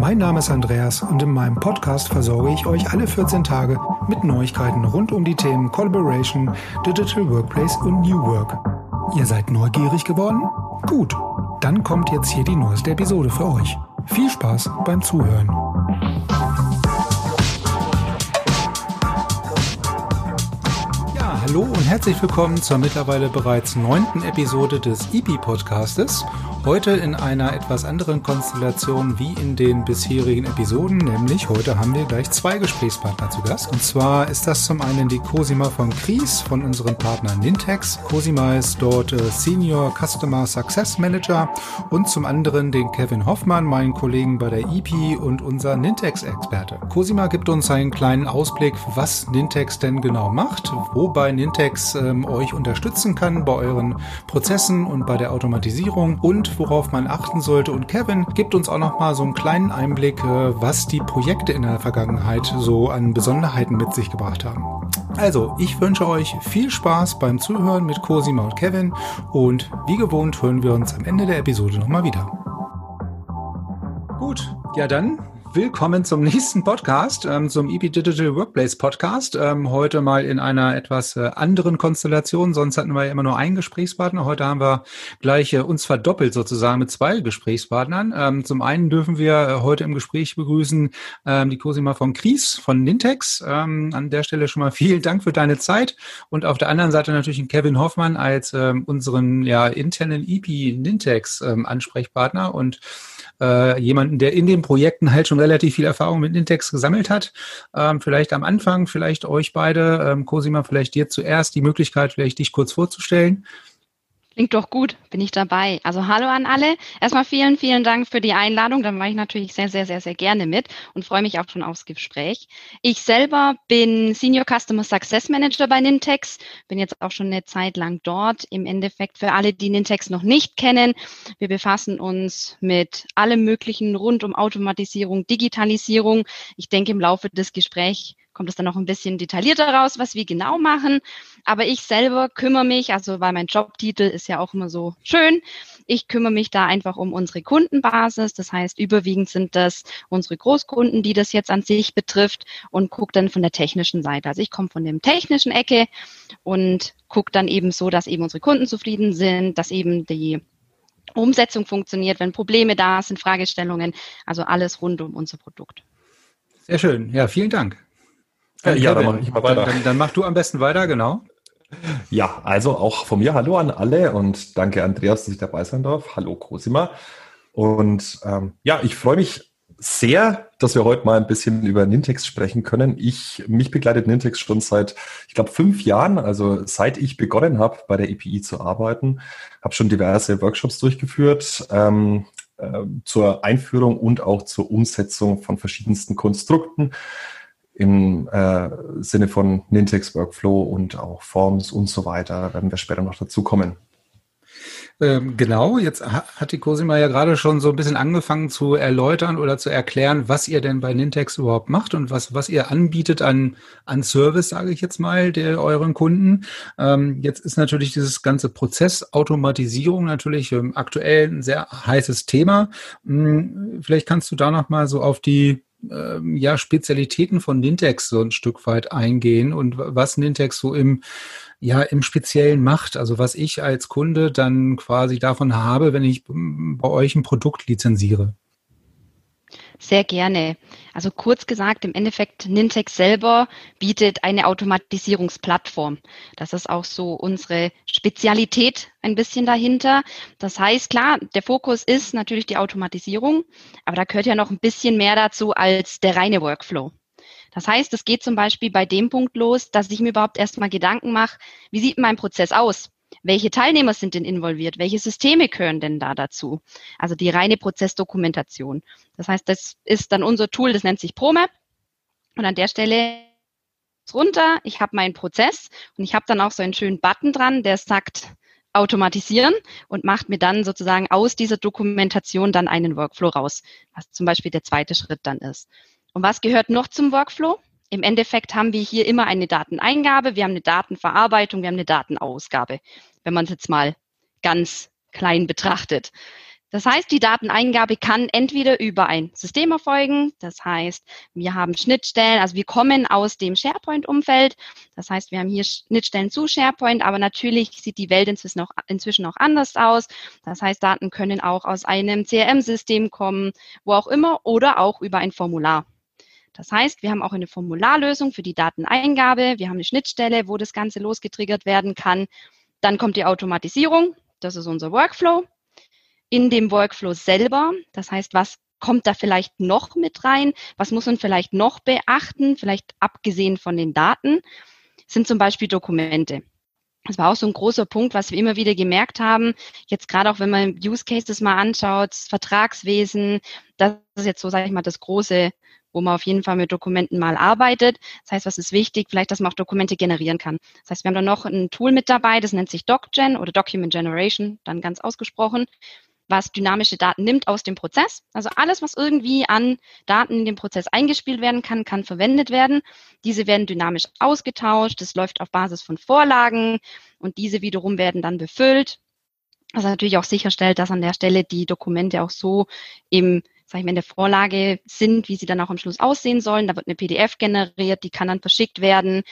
Mein Name ist Andreas und in meinem Podcast versorge ich euch alle 14 Tage mit Neuigkeiten rund um die Themen Collaboration, Digital Workplace und New Work. Ihr seid neugierig geworden? Gut, dann kommt jetzt hier die neueste Episode für euch. Viel Spaß beim Zuhören. Hallo und herzlich willkommen zur mittlerweile bereits neunten Episode des EP-Podcastes. Heute in einer etwas anderen Konstellation wie in den bisherigen Episoden, nämlich heute haben wir gleich zwei Gesprächspartner zu Gast. Und zwar ist das zum einen die Cosima von Kries von unserem Partner Nintex. Cosima ist dort äh, Senior Customer Success Manager und zum anderen den Kevin Hoffmann, meinen Kollegen bei der EP und unser Nintex-Experte. Cosima gibt uns einen kleinen Ausblick, was Nintex denn genau macht, wobei Nintex ähm, euch unterstützen kann bei euren Prozessen und bei der Automatisierung und worauf man achten sollte. Und Kevin gibt uns auch noch mal so einen kleinen Einblick, äh, was die Projekte in der Vergangenheit so an Besonderheiten mit sich gebracht haben. Also, ich wünsche euch viel Spaß beim Zuhören mit Cosima und Kevin und wie gewohnt hören wir uns am Ende der Episode nochmal wieder. Gut, ja dann Willkommen zum nächsten Podcast, ähm, zum EP Digital Workplace Podcast. Ähm, heute mal in einer etwas äh, anderen Konstellation. Sonst hatten wir ja immer nur einen Gesprächspartner. Heute haben wir gleich äh, uns verdoppelt sozusagen mit zwei Gesprächspartnern. Ähm, zum einen dürfen wir äh, heute im Gespräch begrüßen die Cosima von Kries von Nintex. An der Stelle schon mal vielen Dank für deine Zeit. Und auf der anderen Seite natürlich Kevin Hoffmann als unseren ja, internen EP Nintex Ansprechpartner und jemanden, der in den Projekten halt schon relativ viel Erfahrung mit Intex gesammelt hat. Ähm, vielleicht am Anfang, vielleicht euch beide, ähm, Cosima, vielleicht dir zuerst die Möglichkeit, vielleicht dich kurz vorzustellen. Klingt doch gut, bin ich dabei. Also hallo an alle. Erstmal vielen, vielen Dank für die Einladung. Da mache ich natürlich sehr, sehr, sehr, sehr gerne mit und freue mich auch schon aufs Gespräch. Ich selber bin Senior Customer Success Manager bei Nintex, bin jetzt auch schon eine Zeit lang dort. Im Endeffekt für alle, die Nintex noch nicht kennen, wir befassen uns mit allem Möglichen rund um Automatisierung, Digitalisierung. Ich denke, im Laufe des Gesprächs kommt es dann noch ein bisschen detaillierter raus, was wir genau machen. Aber ich selber kümmere mich, also weil mein Jobtitel ist ja auch immer so schön, ich kümmere mich da einfach um unsere Kundenbasis. Das heißt, überwiegend sind das unsere Großkunden, die das jetzt an sich betrifft und gucke dann von der technischen Seite. Also ich komme von dem technischen Ecke und gucke dann eben so, dass eben unsere Kunden zufrieden sind, dass eben die Umsetzung funktioniert, wenn Probleme da sind, Fragestellungen, also alles rund um unser Produkt. Sehr schön. Ja, vielen Dank. Äh, ja, dann mache ich mal weiter. Dann, dann, dann mach du am besten weiter, genau. Ja, also auch von mir Hallo an alle und danke Andreas, dass ich dabei sein darf. Hallo Cosima. Und ähm, ja, ich freue mich sehr, dass wir heute mal ein bisschen über Nintex sprechen können. Ich, mich begleitet Nintex schon seit, ich glaube, fünf Jahren, also seit ich begonnen habe, bei der EPI zu arbeiten, habe schon diverse Workshops durchgeführt ähm, äh, zur Einführung und auch zur Umsetzung von verschiedensten Konstrukten im äh, Sinne von Nintex Workflow und auch Forms und so weiter, werden wir später noch dazu kommen. Ähm, genau, jetzt hat die Cosima ja gerade schon so ein bisschen angefangen zu erläutern oder zu erklären, was ihr denn bei Nintex überhaupt macht und was, was ihr anbietet an, an Service, sage ich jetzt mal, der euren Kunden. Ähm, jetzt ist natürlich dieses ganze Prozessautomatisierung natürlich ähm, aktuell ein sehr heißes Thema. Hm, vielleicht kannst du da noch mal so auf die ähm, ja, Spezialitäten von Nintex so ein Stück weit eingehen und was Nintex so im, ja, im Speziellen macht. Also was ich als Kunde dann quasi davon habe, wenn ich bei euch ein Produkt lizenziere. Sehr gerne. Also kurz gesagt, im Endeffekt, Nintex selber bietet eine Automatisierungsplattform. Das ist auch so unsere Spezialität ein bisschen dahinter. Das heißt, klar, der Fokus ist natürlich die Automatisierung, aber da gehört ja noch ein bisschen mehr dazu als der reine Workflow. Das heißt, es geht zum Beispiel bei dem Punkt los, dass ich mir überhaupt erstmal Gedanken mache, wie sieht mein Prozess aus? Welche Teilnehmer sind denn involviert, welche Systeme gehören denn da dazu? Also die reine Prozessdokumentation. Das heißt, das ist dann unser Tool, das nennt sich ProMap. Und an der Stelle runter, ich habe meinen Prozess und ich habe dann auch so einen schönen Button dran, der sagt automatisieren und macht mir dann sozusagen aus dieser Dokumentation dann einen Workflow raus, was zum Beispiel der zweite Schritt dann ist. Und was gehört noch zum Workflow? Im Endeffekt haben wir hier immer eine Dateneingabe, wir haben eine Datenverarbeitung, wir haben eine Datenausgabe, wenn man es jetzt mal ganz klein betrachtet. Das heißt, die Dateneingabe kann entweder über ein System erfolgen, das heißt, wir haben Schnittstellen, also wir kommen aus dem SharePoint-Umfeld, das heißt, wir haben hier Schnittstellen zu SharePoint, aber natürlich sieht die Welt inzwischen auch, inzwischen auch anders aus. Das heißt, Daten können auch aus einem CRM-System kommen, wo auch immer, oder auch über ein Formular. Das heißt, wir haben auch eine Formularlösung für die Dateneingabe, wir haben eine Schnittstelle, wo das Ganze losgetriggert werden kann. Dann kommt die Automatisierung, das ist unser Workflow in dem Workflow selber. Das heißt, was kommt da vielleicht noch mit rein? Was muss man vielleicht noch beachten? Vielleicht abgesehen von den Daten sind zum Beispiel Dokumente. Das war auch so ein großer Punkt, was wir immer wieder gemerkt haben. Jetzt gerade auch, wenn man Use Cases mal anschaut, Vertragswesen, das ist jetzt so, sage ich mal, das große, wo man auf jeden Fall mit Dokumenten mal arbeitet. Das heißt, was ist wichtig? Vielleicht, dass man auch Dokumente generieren kann. Das heißt, wir haben da noch ein Tool mit dabei, das nennt sich DocGen oder Document Generation, dann ganz ausgesprochen was dynamische Daten nimmt aus dem Prozess. Also alles, was irgendwie an Daten in den Prozess eingespielt werden kann, kann verwendet werden. Diese werden dynamisch ausgetauscht. Das läuft auf Basis von Vorlagen und diese wiederum werden dann befüllt. Was natürlich auch sicherstellt, dass an der Stelle die Dokumente auch so im sag ich mal, in der Vorlage sind, wie sie dann auch am Schluss aussehen sollen. Da wird eine PDF generiert, die kann dann verschickt werden.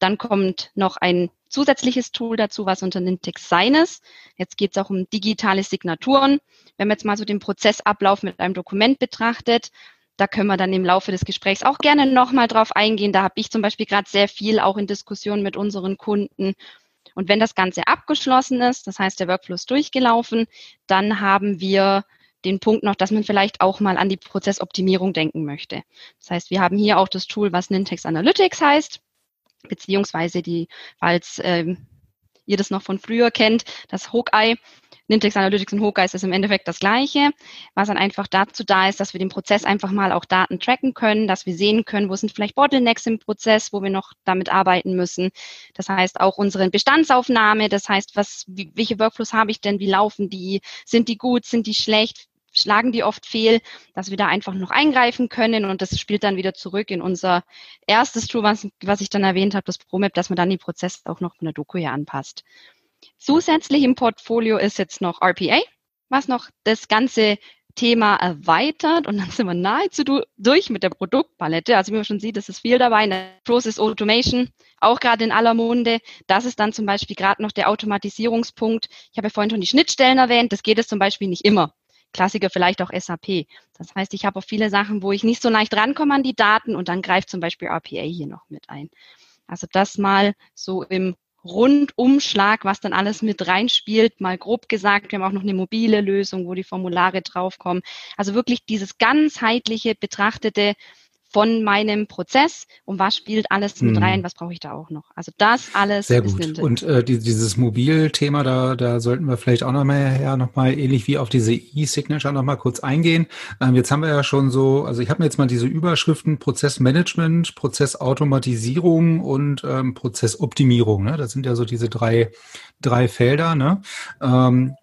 Dann kommt noch ein zusätzliches Tool dazu, was unter Nintex sein ist. Jetzt geht es auch um digitale Signaturen. Wenn man jetzt mal so den Prozessablauf mit einem Dokument betrachtet, da können wir dann im Laufe des Gesprächs auch gerne nochmal drauf eingehen. Da habe ich zum Beispiel gerade sehr viel auch in Diskussionen mit unseren Kunden. Und wenn das Ganze abgeschlossen ist, das heißt der Workflow ist durchgelaufen, dann haben wir den Punkt noch, dass man vielleicht auch mal an die Prozessoptimierung denken möchte. Das heißt, wir haben hier auch das Tool, was Nintex Analytics heißt beziehungsweise die, falls ähm, ihr das noch von früher kennt, das Hawkeye. Nintex Analytics und Hawkeye ist im Endeffekt das Gleiche, was dann einfach dazu da ist, dass wir den Prozess einfach mal auch Daten tracken können, dass wir sehen können, wo sind vielleicht Bottlenecks im Prozess, wo wir noch damit arbeiten müssen. Das heißt auch unsere Bestandsaufnahme, das heißt, was, welche Workflows habe ich denn, wie laufen die, sind die gut, sind die schlecht, schlagen die oft fehl, dass wir da einfach noch eingreifen können und das spielt dann wieder zurück in unser erstes Tool, was, was ich dann erwähnt habe, das ProMap, dass man dann die Prozesse auch noch von der Doku hier anpasst. Zusätzlich im Portfolio ist jetzt noch RPA, was noch das ganze Thema erweitert und dann sind wir nahezu durch mit der Produktpalette. Also wie man schon sieht, es ist viel dabei. Eine Process Automation, auch gerade in aller Munde. Das ist dann zum Beispiel gerade noch der Automatisierungspunkt. Ich habe ja vorhin schon die Schnittstellen erwähnt. Das geht es zum Beispiel nicht immer. Klassiker vielleicht auch SAP. Das heißt, ich habe auch viele Sachen, wo ich nicht so leicht rankomme an die Daten und dann greift zum Beispiel RPA hier noch mit ein. Also das mal so im Rundumschlag, was dann alles mit reinspielt, mal grob gesagt. Wir haben auch noch eine mobile Lösung, wo die Formulare draufkommen. Also wirklich dieses ganzheitliche betrachtete von meinem Prozess und was spielt alles mit rein, mhm. was brauche ich da auch noch. Also das alles Sehr gut. Und äh, die, dieses Mobilthema, da, da sollten wir vielleicht auch noch mal, ja, noch mal ähnlich wie auf diese E-Signature noch mal kurz eingehen. Ähm, jetzt haben wir ja schon so, also ich habe mir jetzt mal diese Überschriften Prozessmanagement, Prozessautomatisierung und ähm, Prozessoptimierung. Ne? Das sind ja so diese drei drei Felder. Ne? Ähm,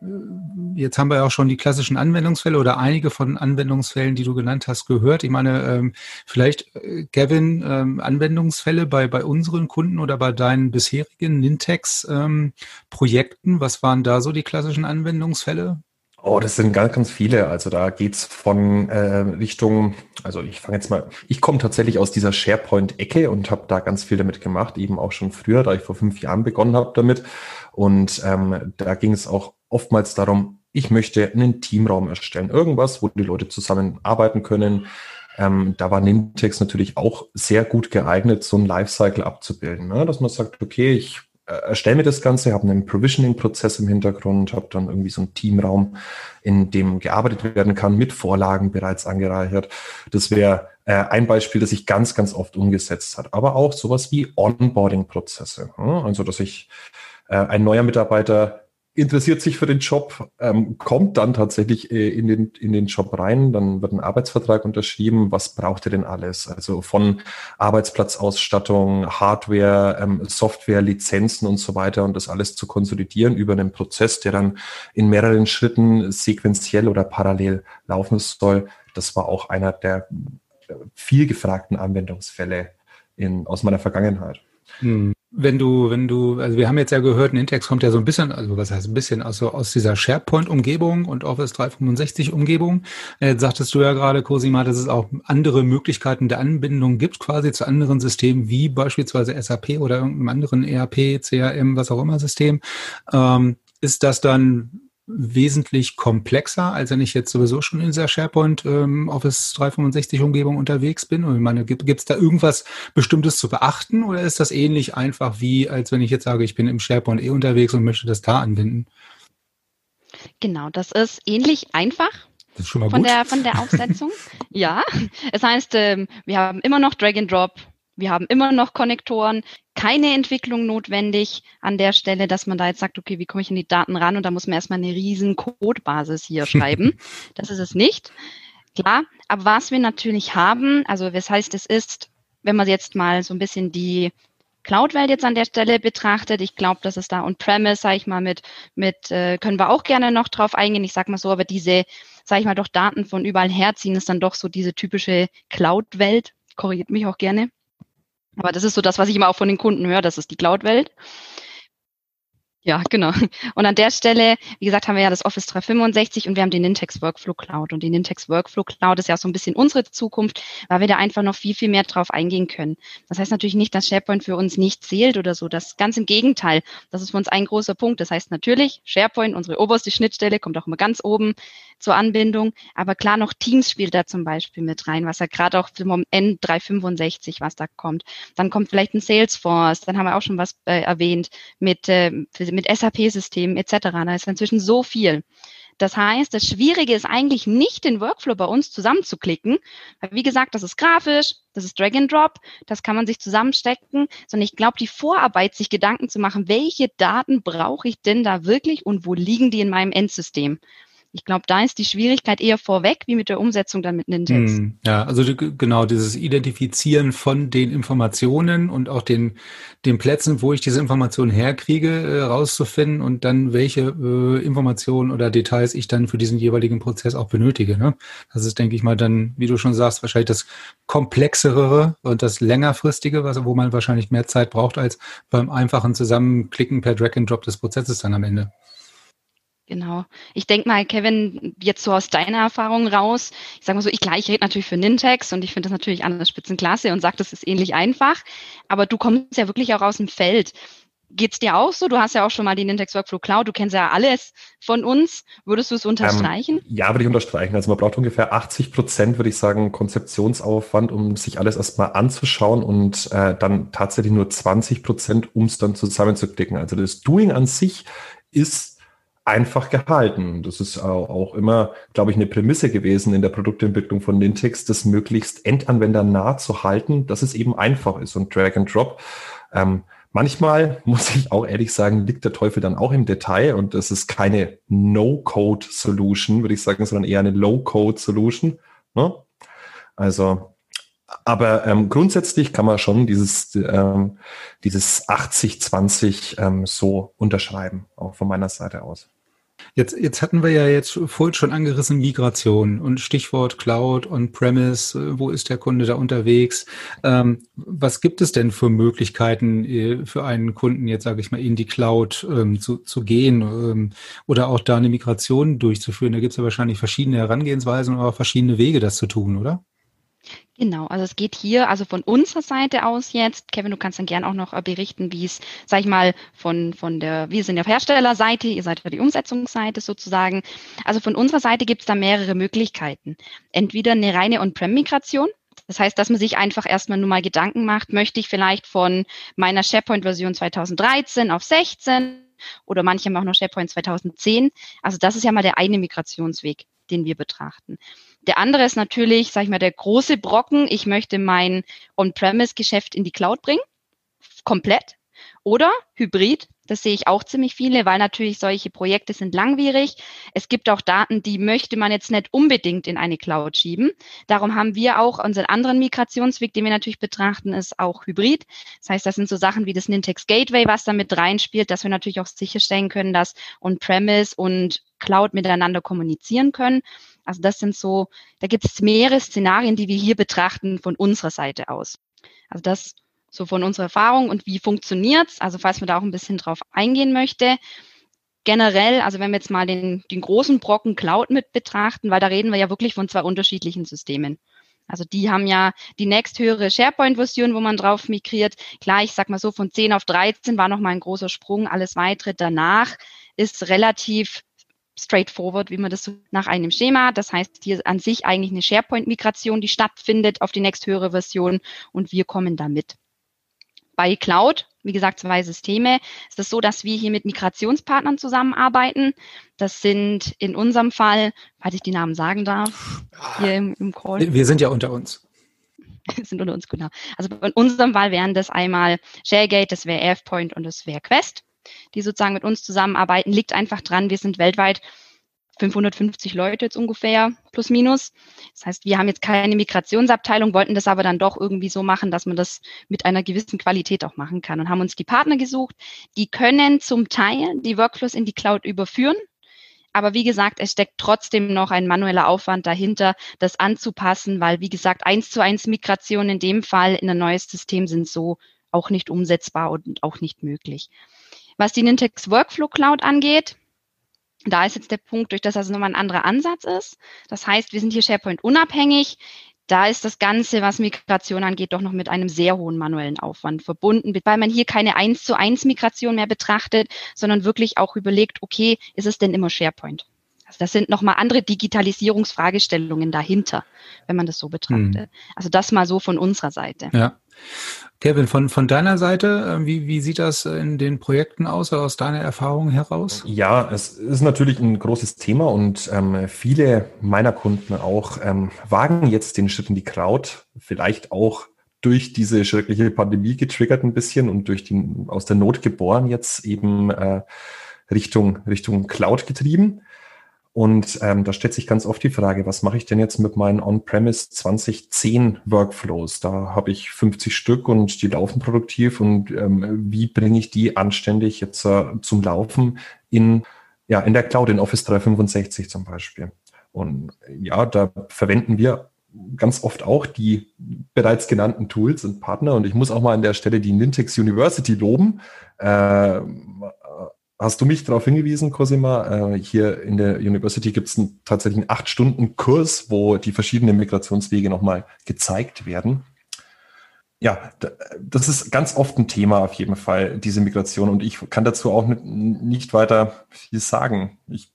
jetzt haben wir ja auch schon die klassischen Anwendungsfälle oder einige von Anwendungsfällen, die du genannt hast, gehört. Ich meine, ähm, vielleicht, äh, Gavin, ähm, Anwendungsfälle bei, bei unseren Kunden oder bei deinen bisherigen Nintex-Projekten. Ähm, Was waren da so die klassischen Anwendungsfälle? Oh, das sind ganz, ganz viele. Also da geht's von äh, Richtung, also ich fange jetzt mal, ich komme tatsächlich aus dieser SharePoint-Ecke und habe da ganz viel damit gemacht, eben auch schon früher, da ich vor fünf Jahren begonnen habe damit. Und ähm, da ging es auch oftmals darum, ich möchte einen Teamraum erstellen, irgendwas, wo die Leute zusammenarbeiten können. Ähm, da war Nintex natürlich auch sehr gut geeignet, so ein Lifecycle abzubilden, ne? dass man sagt, okay, ich äh, erstelle mir das Ganze, habe einen Provisioning-Prozess im Hintergrund, habe dann irgendwie so einen Teamraum, in dem gearbeitet werden kann, mit Vorlagen bereits angereichert. Das wäre äh, ein Beispiel, das sich ganz, ganz oft umgesetzt hat. Aber auch sowas wie Onboarding-Prozesse. Also, dass ich äh, ein neuer Mitarbeiter interessiert sich für den Job, ähm, kommt dann tatsächlich äh, in, den, in den Job rein, dann wird ein Arbeitsvertrag unterschrieben. Was braucht ihr denn alles? Also von Arbeitsplatzausstattung, Hardware, ähm, Software, Lizenzen und so weiter und das alles zu konsolidieren über einen Prozess, der dann in mehreren Schritten sequenziell oder parallel laufen soll. Das war auch einer der viel gefragten Anwendungsfälle in, aus meiner Vergangenheit. Hm. Wenn du, wenn du, also wir haben jetzt ja gehört, Nintex kommt ja so ein bisschen, also was heißt ein bisschen, also aus dieser SharePoint-Umgebung und Office 365-Umgebung. Jetzt sagtest du ja gerade, Cosima, dass es auch andere Möglichkeiten der Anbindung gibt, quasi zu anderen Systemen, wie beispielsweise SAP oder irgendeinem anderen ERP, CRM, was auch immer System. Ähm, ist das dann wesentlich komplexer, als wenn ich jetzt sowieso schon in dieser SharePoint ähm, Office 365 Umgebung unterwegs bin? Und ich meine, gibt es da irgendwas Bestimmtes zu beachten oder ist das ähnlich einfach wie, als wenn ich jetzt sage, ich bin im SharePoint eh unterwegs und möchte das da anwenden? Genau, das ist ähnlich einfach. Das ist schon mal von gut. der von der Aufsetzung. ja, es heißt, ähm, wir haben immer noch Drag and Drop wir haben immer noch Konnektoren, keine Entwicklung notwendig an der Stelle, dass man da jetzt sagt, okay, wie komme ich in die Daten ran? Und da muss man erstmal eine riesen Codebasis hier schreiben. Das ist es nicht. Klar, aber was wir natürlich haben, also das heißt, es ist, wenn man jetzt mal so ein bisschen die Cloud-Welt jetzt an der Stelle betrachtet, ich glaube, dass es da on-premise, sage ich mal, mit, mit äh, können wir auch gerne noch drauf eingehen. Ich sag mal so, aber diese, sage ich mal, doch Daten von überall herziehen, ist dann doch so diese typische Cloud-Welt. Korrigiert mich auch gerne. Aber das ist so das, was ich immer auch von den Kunden höre, das ist die Cloud-Welt. Ja, genau. Und an der Stelle, wie gesagt, haben wir ja das Office 365 und wir haben den Nintex Workflow Cloud. Und die Nintex Workflow Cloud ist ja so ein bisschen unsere Zukunft, weil wir da einfach noch viel, viel mehr drauf eingehen können. Das heißt natürlich nicht, dass SharePoint für uns nicht zählt oder so. Das ganz im Gegenteil. Das ist für uns ein großer Punkt. Das heißt natürlich, SharePoint, unsere oberste Schnittstelle, kommt auch immer ganz oben zur Anbindung. Aber klar, noch Teams spielt da zum Beispiel mit rein, was ja gerade auch für N365, was da kommt. Dann kommt vielleicht ein Salesforce, dann haben wir auch schon was äh, erwähnt mit, äh, mit SAP-Systemen etc. Da ist inzwischen so viel. Das heißt, das Schwierige ist eigentlich nicht, den Workflow bei uns zusammenzuklicken, weil wie gesagt, das ist grafisch, das ist Drag and Drop, das kann man sich zusammenstecken, sondern ich glaube, die Vorarbeit, sich Gedanken zu machen, welche Daten brauche ich denn da wirklich und wo liegen die in meinem Endsystem? Ich glaube, da ist die Schwierigkeit eher vorweg, wie mit der Umsetzung dann mit Nintex. Hm, ja, also genau dieses Identifizieren von den Informationen und auch den, den Plätzen, wo ich diese Informationen herkriege, äh, rauszufinden und dann welche äh, Informationen oder Details ich dann für diesen jeweiligen Prozess auch benötige. Ne? Das ist, denke ich mal, dann, wie du schon sagst, wahrscheinlich das komplexere und das längerfristige, was, wo man wahrscheinlich mehr Zeit braucht als beim einfachen Zusammenklicken per Drag and Drop des Prozesses dann am Ende. Genau. Ich denke mal, Kevin, jetzt so aus deiner Erfahrung raus, ich sage mal so, ich gleich rede natürlich für Nintex und ich finde das natürlich an der Spitzenklasse und sage, das ist ähnlich einfach, aber du kommst ja wirklich auch aus dem Feld. Geht's dir auch so? Du hast ja auch schon mal die Nintex Workflow Cloud, du kennst ja alles von uns. Würdest du es unterstreichen? Ähm, ja, würde ich unterstreichen. Also man braucht ungefähr 80 Prozent, würde ich sagen, Konzeptionsaufwand, um sich alles erstmal anzuschauen und äh, dann tatsächlich nur 20 Prozent, um es dann zusammenzuklicken. Also das Doing an sich ist einfach gehalten. Das ist auch immer, glaube ich, eine Prämisse gewesen in der Produktentwicklung von Nintex, das möglichst endanwendernah zu halten, dass es eben einfach ist und Drag and Drop. Ähm, manchmal, muss ich auch ehrlich sagen, liegt der Teufel dann auch im Detail und das ist keine No-Code-Solution, würde ich sagen, sondern eher eine Low-Code-Solution. Ne? Also, aber ähm, grundsätzlich kann man schon dieses, ähm, dieses 80-20 ähm, so unterschreiben, auch von meiner Seite aus. Jetzt, jetzt hatten wir ja jetzt vorhin schon angerissen Migration und Stichwort Cloud und Premise. Äh, wo ist der Kunde da unterwegs? Ähm, was gibt es denn für Möglichkeiten äh, für einen Kunden jetzt, sage ich mal, in die Cloud ähm, zu, zu gehen ähm, oder auch da eine Migration durchzuführen? Da gibt es ja wahrscheinlich verschiedene Herangehensweisen oder verschiedene Wege, das zu tun, oder? Genau, also es geht hier, also von unserer Seite aus jetzt, Kevin, du kannst dann gern auch noch äh, berichten, wie es, sag ich mal, von, von der, wir sind ja Herstellerseite, ihr seid ja die Umsetzungsseite sozusagen. Also von unserer Seite gibt es da mehrere Möglichkeiten. Entweder eine reine On-Prem-Migration, das heißt, dass man sich einfach erstmal nur mal Gedanken macht, möchte ich vielleicht von meiner SharePoint-Version 2013 auf 16 oder manche haben auch noch SharePoint 2010. Also das ist ja mal der eine Migrationsweg, den wir betrachten. Der andere ist natürlich, sage ich mal, der große Brocken. Ich möchte mein On-Premise-Geschäft in die Cloud bringen, komplett. Oder Hybrid, Das sehe ich auch ziemlich viele, weil natürlich solche Projekte sind langwierig. Es gibt auch Daten, die möchte man jetzt nicht unbedingt in eine Cloud schieben. Darum haben wir auch unseren anderen Migrationsweg, den wir natürlich betrachten, ist auch Hybrid. Das heißt, das sind so Sachen wie das Nintex Gateway, was da mit reinspielt, dass wir natürlich auch sicherstellen können, dass On-Premise und Cloud miteinander kommunizieren können. Also das sind so, da gibt es mehrere Szenarien, die wir hier betrachten von unserer Seite aus. Also das so von unserer Erfahrung und wie funktioniert's. Also falls man da auch ein bisschen drauf eingehen möchte. Generell, also wenn wir jetzt mal den, den großen Brocken Cloud mit betrachten, weil da reden wir ja wirklich von zwei unterschiedlichen Systemen. Also die haben ja die nächsthöhere SharePoint-Version, wo man drauf migriert. Klar, ich sag mal so, von 10 auf 13 war nochmal ein großer Sprung. Alles weitere danach ist relativ straightforward, wie man das so nach einem Schema. Das heißt, hier an sich eigentlich eine SharePoint-Migration, die stattfindet auf die nächsthöhere Version und wir kommen da mit. Bei Cloud, wie gesagt, zwei Systeme, ist es so, dass wir hier mit Migrationspartnern zusammenarbeiten. Das sind in unserem Fall, falls ich die Namen sagen darf, hier im, im Call. Wir sind ja unter uns. sind unter uns, genau. Also in unserem Fall wären das einmal ShareGate, das wäre AirPoint und das wäre Quest die sozusagen mit uns zusammenarbeiten, liegt einfach dran, wir sind weltweit 550 Leute jetzt ungefähr, plus minus. Das heißt, wir haben jetzt keine Migrationsabteilung, wollten das aber dann doch irgendwie so machen, dass man das mit einer gewissen Qualität auch machen kann und haben uns die Partner gesucht. Die können zum Teil die Workflows in die Cloud überführen. Aber wie gesagt, es steckt trotzdem noch ein manueller Aufwand dahinter, das anzupassen, weil, wie gesagt, eins zu eins Migration in dem Fall in ein neues System sind so auch nicht umsetzbar und auch nicht möglich. Was die Nintex Workflow Cloud angeht, da ist jetzt der Punkt, durch das das nochmal ein anderer Ansatz ist. Das heißt, wir sind hier SharePoint unabhängig. Da ist das Ganze, was Migration angeht, doch noch mit einem sehr hohen manuellen Aufwand verbunden, weil man hier keine eins zu eins Migration mehr betrachtet, sondern wirklich auch überlegt, okay, ist es denn immer SharePoint? Also das sind nochmal andere Digitalisierungsfragestellungen dahinter, wenn man das so betrachtet. Hm. Also das mal so von unserer Seite. Ja. Kevin, von, von deiner Seite, äh, wie, wie sieht das in den Projekten aus, aus deiner Erfahrung heraus? Ja, es ist natürlich ein großes Thema und ähm, viele meiner Kunden auch ähm, wagen jetzt den Schritt in die Crowd, vielleicht auch durch diese schreckliche Pandemie getriggert ein bisschen und durch den aus der Not geboren jetzt eben äh, Richtung Richtung Cloud getrieben. Und ähm, da stellt sich ganz oft die Frage, was mache ich denn jetzt mit meinen On-Premise 2010 Workflows? Da habe ich 50 Stück und die laufen produktiv und ähm, wie bringe ich die anständig jetzt äh, zum Laufen in, ja, in der Cloud, in Office 365 zum Beispiel? Und ja, da verwenden wir ganz oft auch die bereits genannten Tools und Partner. Und ich muss auch mal an der Stelle die Nintex University loben. Äh, hast du mich darauf hingewiesen, Cosima? Äh, hier in der University gibt es tatsächlich einen acht Stunden Kurs, wo die verschiedenen Migrationswege nochmal gezeigt werden. Ja, das ist ganz oft ein Thema auf jeden Fall, diese Migration. Und ich kann dazu auch nicht weiter viel sagen. Ich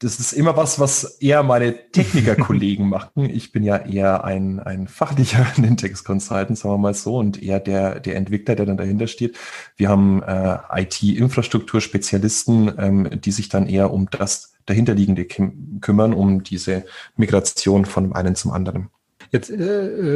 das ist immer was, was eher meine Technikerkollegen machen. Ich bin ja eher ein, ein fachlicher Nintex-Consultant, sagen wir mal so, und eher der, der Entwickler, der dann dahinter steht. Wir haben äh, IT-Infrastruktur-Spezialisten, ähm, die sich dann eher um das dahinterliegende kümmern, um diese Migration von einem zum anderen. Jetzt, äh,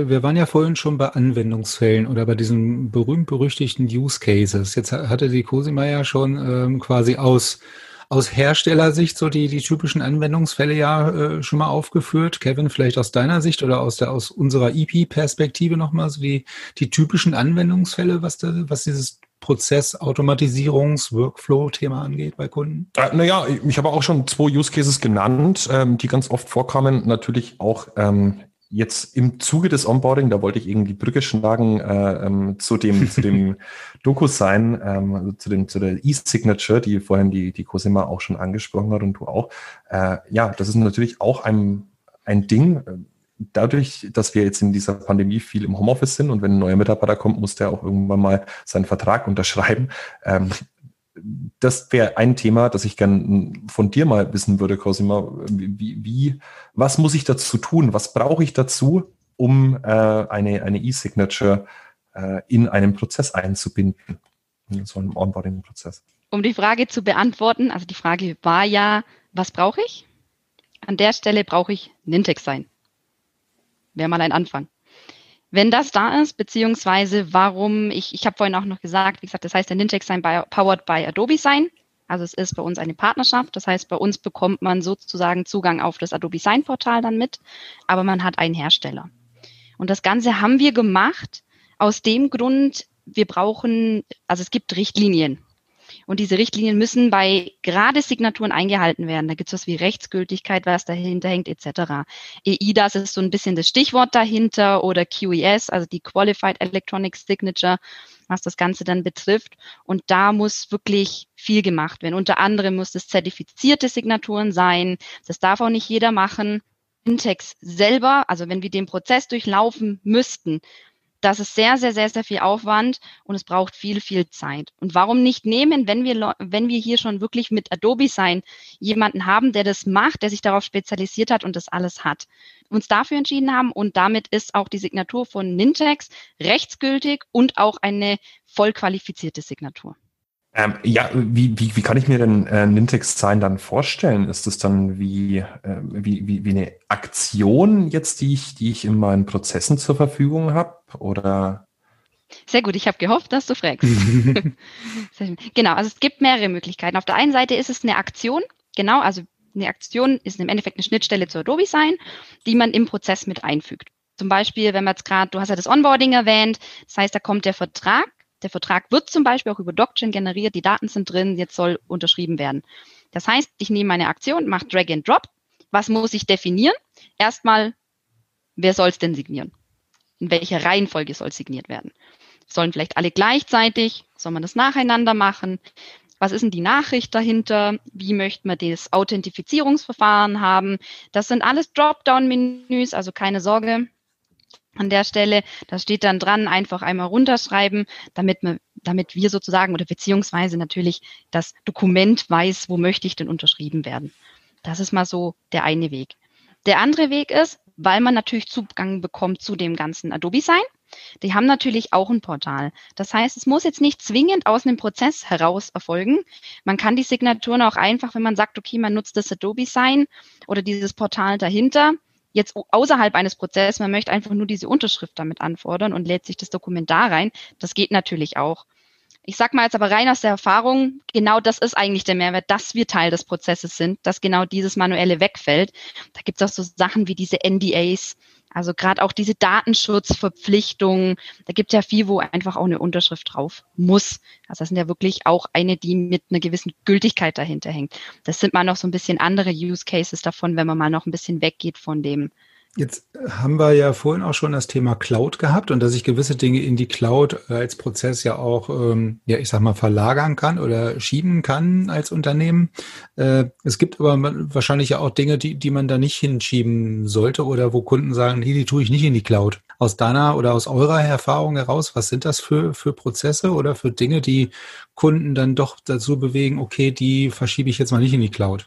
äh, wir waren ja vorhin schon bei Anwendungsfällen oder bei diesen berühmt-berüchtigten Use Cases. Jetzt hatte die Cosima ja schon ähm, quasi aus aus Herstellersicht so die, die typischen Anwendungsfälle ja äh, schon mal aufgeführt. Kevin, vielleicht aus deiner Sicht oder aus der aus unserer EP-Perspektive nochmal so die, die typischen Anwendungsfälle, was, da, was dieses Prozess, Automatisierungs, Workflow-Thema angeht bei Kunden? Äh, naja, ich habe auch schon zwei Use Cases genannt, ähm, die ganz oft vorkommen. Natürlich auch ähm, jetzt im Zuge des Onboarding, da wollte ich irgendwie Brücke schlagen äh, ähm, zu dem, zu dem Doku-Sign, ähm, also zu, dem, zu der E-Signature, die vorhin die, die Cosima auch schon angesprochen hat und du auch. Äh, ja, das ist natürlich auch ein, ein Ding. Dadurch, dass wir jetzt in dieser Pandemie viel im Homeoffice sind und wenn ein neuer Mitarbeiter kommt, muss der auch irgendwann mal seinen Vertrag unterschreiben. Ähm, das wäre ein Thema, das ich gern von dir mal wissen würde, Cosima. Wie, wie, was muss ich dazu tun? Was brauche ich dazu, um äh, eine eine E-Signature äh, in einen Prozess einzubinden, in so einem Onboarding-Prozess? Um die Frage zu beantworten, also die Frage war ja, was brauche ich? An der Stelle brauche ich Nintex sein. Wäre mal ein Anfang. Wenn das da ist, beziehungsweise warum, ich, ich habe vorhin auch noch gesagt, wie gesagt, das heißt der Nintex Sign by, powered by Adobe Sign. Also es ist bei uns eine Partnerschaft. Das heißt, bei uns bekommt man sozusagen Zugang auf das Adobe Sign Portal dann mit, aber man hat einen Hersteller. Und das Ganze haben wir gemacht aus dem Grund, wir brauchen, also es gibt Richtlinien. Und diese Richtlinien müssen bei gerade Signaturen eingehalten werden. Da gibt es was wie Rechtsgültigkeit, was dahinter hängt, etc. EIDAS ist so ein bisschen das Stichwort dahinter oder QES, also die Qualified Electronic Signature, was das Ganze dann betrifft. Und da muss wirklich viel gemacht werden. Unter anderem muss es zertifizierte Signaturen sein. Das darf auch nicht jeder machen. Intex selber, also wenn wir den Prozess durchlaufen müssten, das ist sehr, sehr, sehr, sehr viel Aufwand und es braucht viel, viel Zeit. Und warum nicht nehmen, wenn wir, wenn wir hier schon wirklich mit Adobe Sign jemanden haben, der das macht, der sich darauf spezialisiert hat und das alles hat. Uns dafür entschieden haben und damit ist auch die Signatur von Nintex rechtsgültig und auch eine voll qualifizierte Signatur. Ähm, ja, wie, wie, wie kann ich mir denn äh, Nintex Sign dann vorstellen? Ist das dann wie, äh, wie, wie, wie eine Aktion jetzt, die ich, die ich in meinen Prozessen zur Verfügung habe? Oder? Sehr gut, ich habe gehofft, dass du fragst. genau, also es gibt mehrere Möglichkeiten. Auf der einen Seite ist es eine Aktion, genau, also eine Aktion ist im Endeffekt eine Schnittstelle zu Adobe Sign, die man im Prozess mit einfügt. Zum Beispiel, wenn man jetzt gerade, du hast ja das Onboarding erwähnt, das heißt, da kommt der Vertrag der Vertrag wird zum Beispiel auch über DocChain generiert, die Daten sind drin, jetzt soll unterschrieben werden. Das heißt, ich nehme meine Aktion, mache Drag and Drop. Was muss ich definieren? Erstmal, wer soll es denn signieren? In welcher Reihenfolge soll signiert werden? Sollen vielleicht alle gleichzeitig? Soll man das nacheinander machen? Was ist denn die Nachricht dahinter? Wie möchte man das Authentifizierungsverfahren haben? Das sind alles Dropdown-Menüs, also keine Sorge an der Stelle. Da steht dann dran, einfach einmal runterschreiben, damit man, damit wir sozusagen oder beziehungsweise natürlich das Dokument weiß, wo möchte ich denn unterschrieben werden. Das ist mal so der eine Weg. Der andere Weg ist, weil man natürlich Zugang bekommt zu dem ganzen Adobe Sign. Die haben natürlich auch ein Portal. Das heißt, es muss jetzt nicht zwingend aus einem Prozess heraus erfolgen. Man kann die Signaturen auch einfach, wenn man sagt, okay, man nutzt das Adobe Sign oder dieses Portal dahinter, jetzt außerhalb eines Prozesses, man möchte einfach nur diese Unterschrift damit anfordern und lädt sich das Dokument da rein. Das geht natürlich auch. Ich sag mal jetzt aber rein aus der Erfahrung, genau das ist eigentlich der Mehrwert, dass wir Teil des Prozesses sind, dass genau dieses Manuelle wegfällt. Da gibt es auch so Sachen wie diese NDAs, also gerade auch diese Datenschutzverpflichtungen, da gibt es ja viel, wo einfach auch eine Unterschrift drauf muss. Also das sind ja wirklich auch eine, die mit einer gewissen Gültigkeit dahinter hängt. Das sind mal noch so ein bisschen andere Use Cases davon, wenn man mal noch ein bisschen weggeht von dem Jetzt haben wir ja vorhin auch schon das Thema Cloud gehabt und dass ich gewisse Dinge in die Cloud als Prozess ja auch, ähm, ja, ich sag mal, verlagern kann oder schieben kann als Unternehmen. Äh, es gibt aber wahrscheinlich ja auch Dinge, die, die man da nicht hinschieben sollte oder wo Kunden sagen, nee, die tue ich nicht in die Cloud. Aus deiner oder aus eurer Erfahrung heraus, was sind das für, für Prozesse oder für Dinge, die Kunden dann doch dazu bewegen, okay, die verschiebe ich jetzt mal nicht in die Cloud?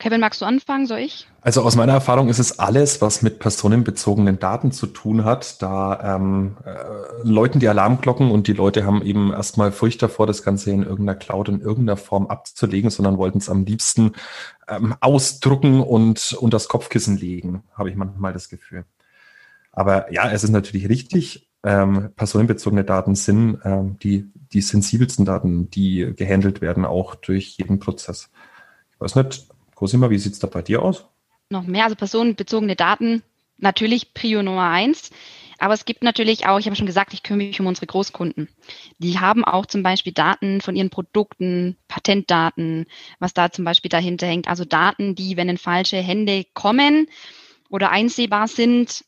Kevin, magst du anfangen? Soll ich? Also aus meiner Erfahrung ist es alles, was mit personenbezogenen Daten zu tun hat. Da ähm, äh, läuten die Alarmglocken und die Leute haben eben erstmal Furcht davor, das Ganze in irgendeiner Cloud in irgendeiner Form abzulegen, sondern wollten es am liebsten ähm, ausdrucken und unter das Kopfkissen legen, habe ich manchmal das Gefühl. Aber ja, es ist natürlich richtig. Ähm, personenbezogene Daten sind ähm, die, die sensibelsten Daten, die gehandelt werden, auch durch jeden Prozess. Ich weiß nicht, Cosima, wie sieht es da bei dir aus? Noch mehr, also personenbezogene Daten, natürlich Prio Nummer eins. Aber es gibt natürlich auch, ich habe schon gesagt, ich kümmere mich um unsere Großkunden. Die haben auch zum Beispiel Daten von ihren Produkten, Patentdaten, was da zum Beispiel dahinter hängt. Also Daten, die, wenn in falsche Hände kommen oder einsehbar sind,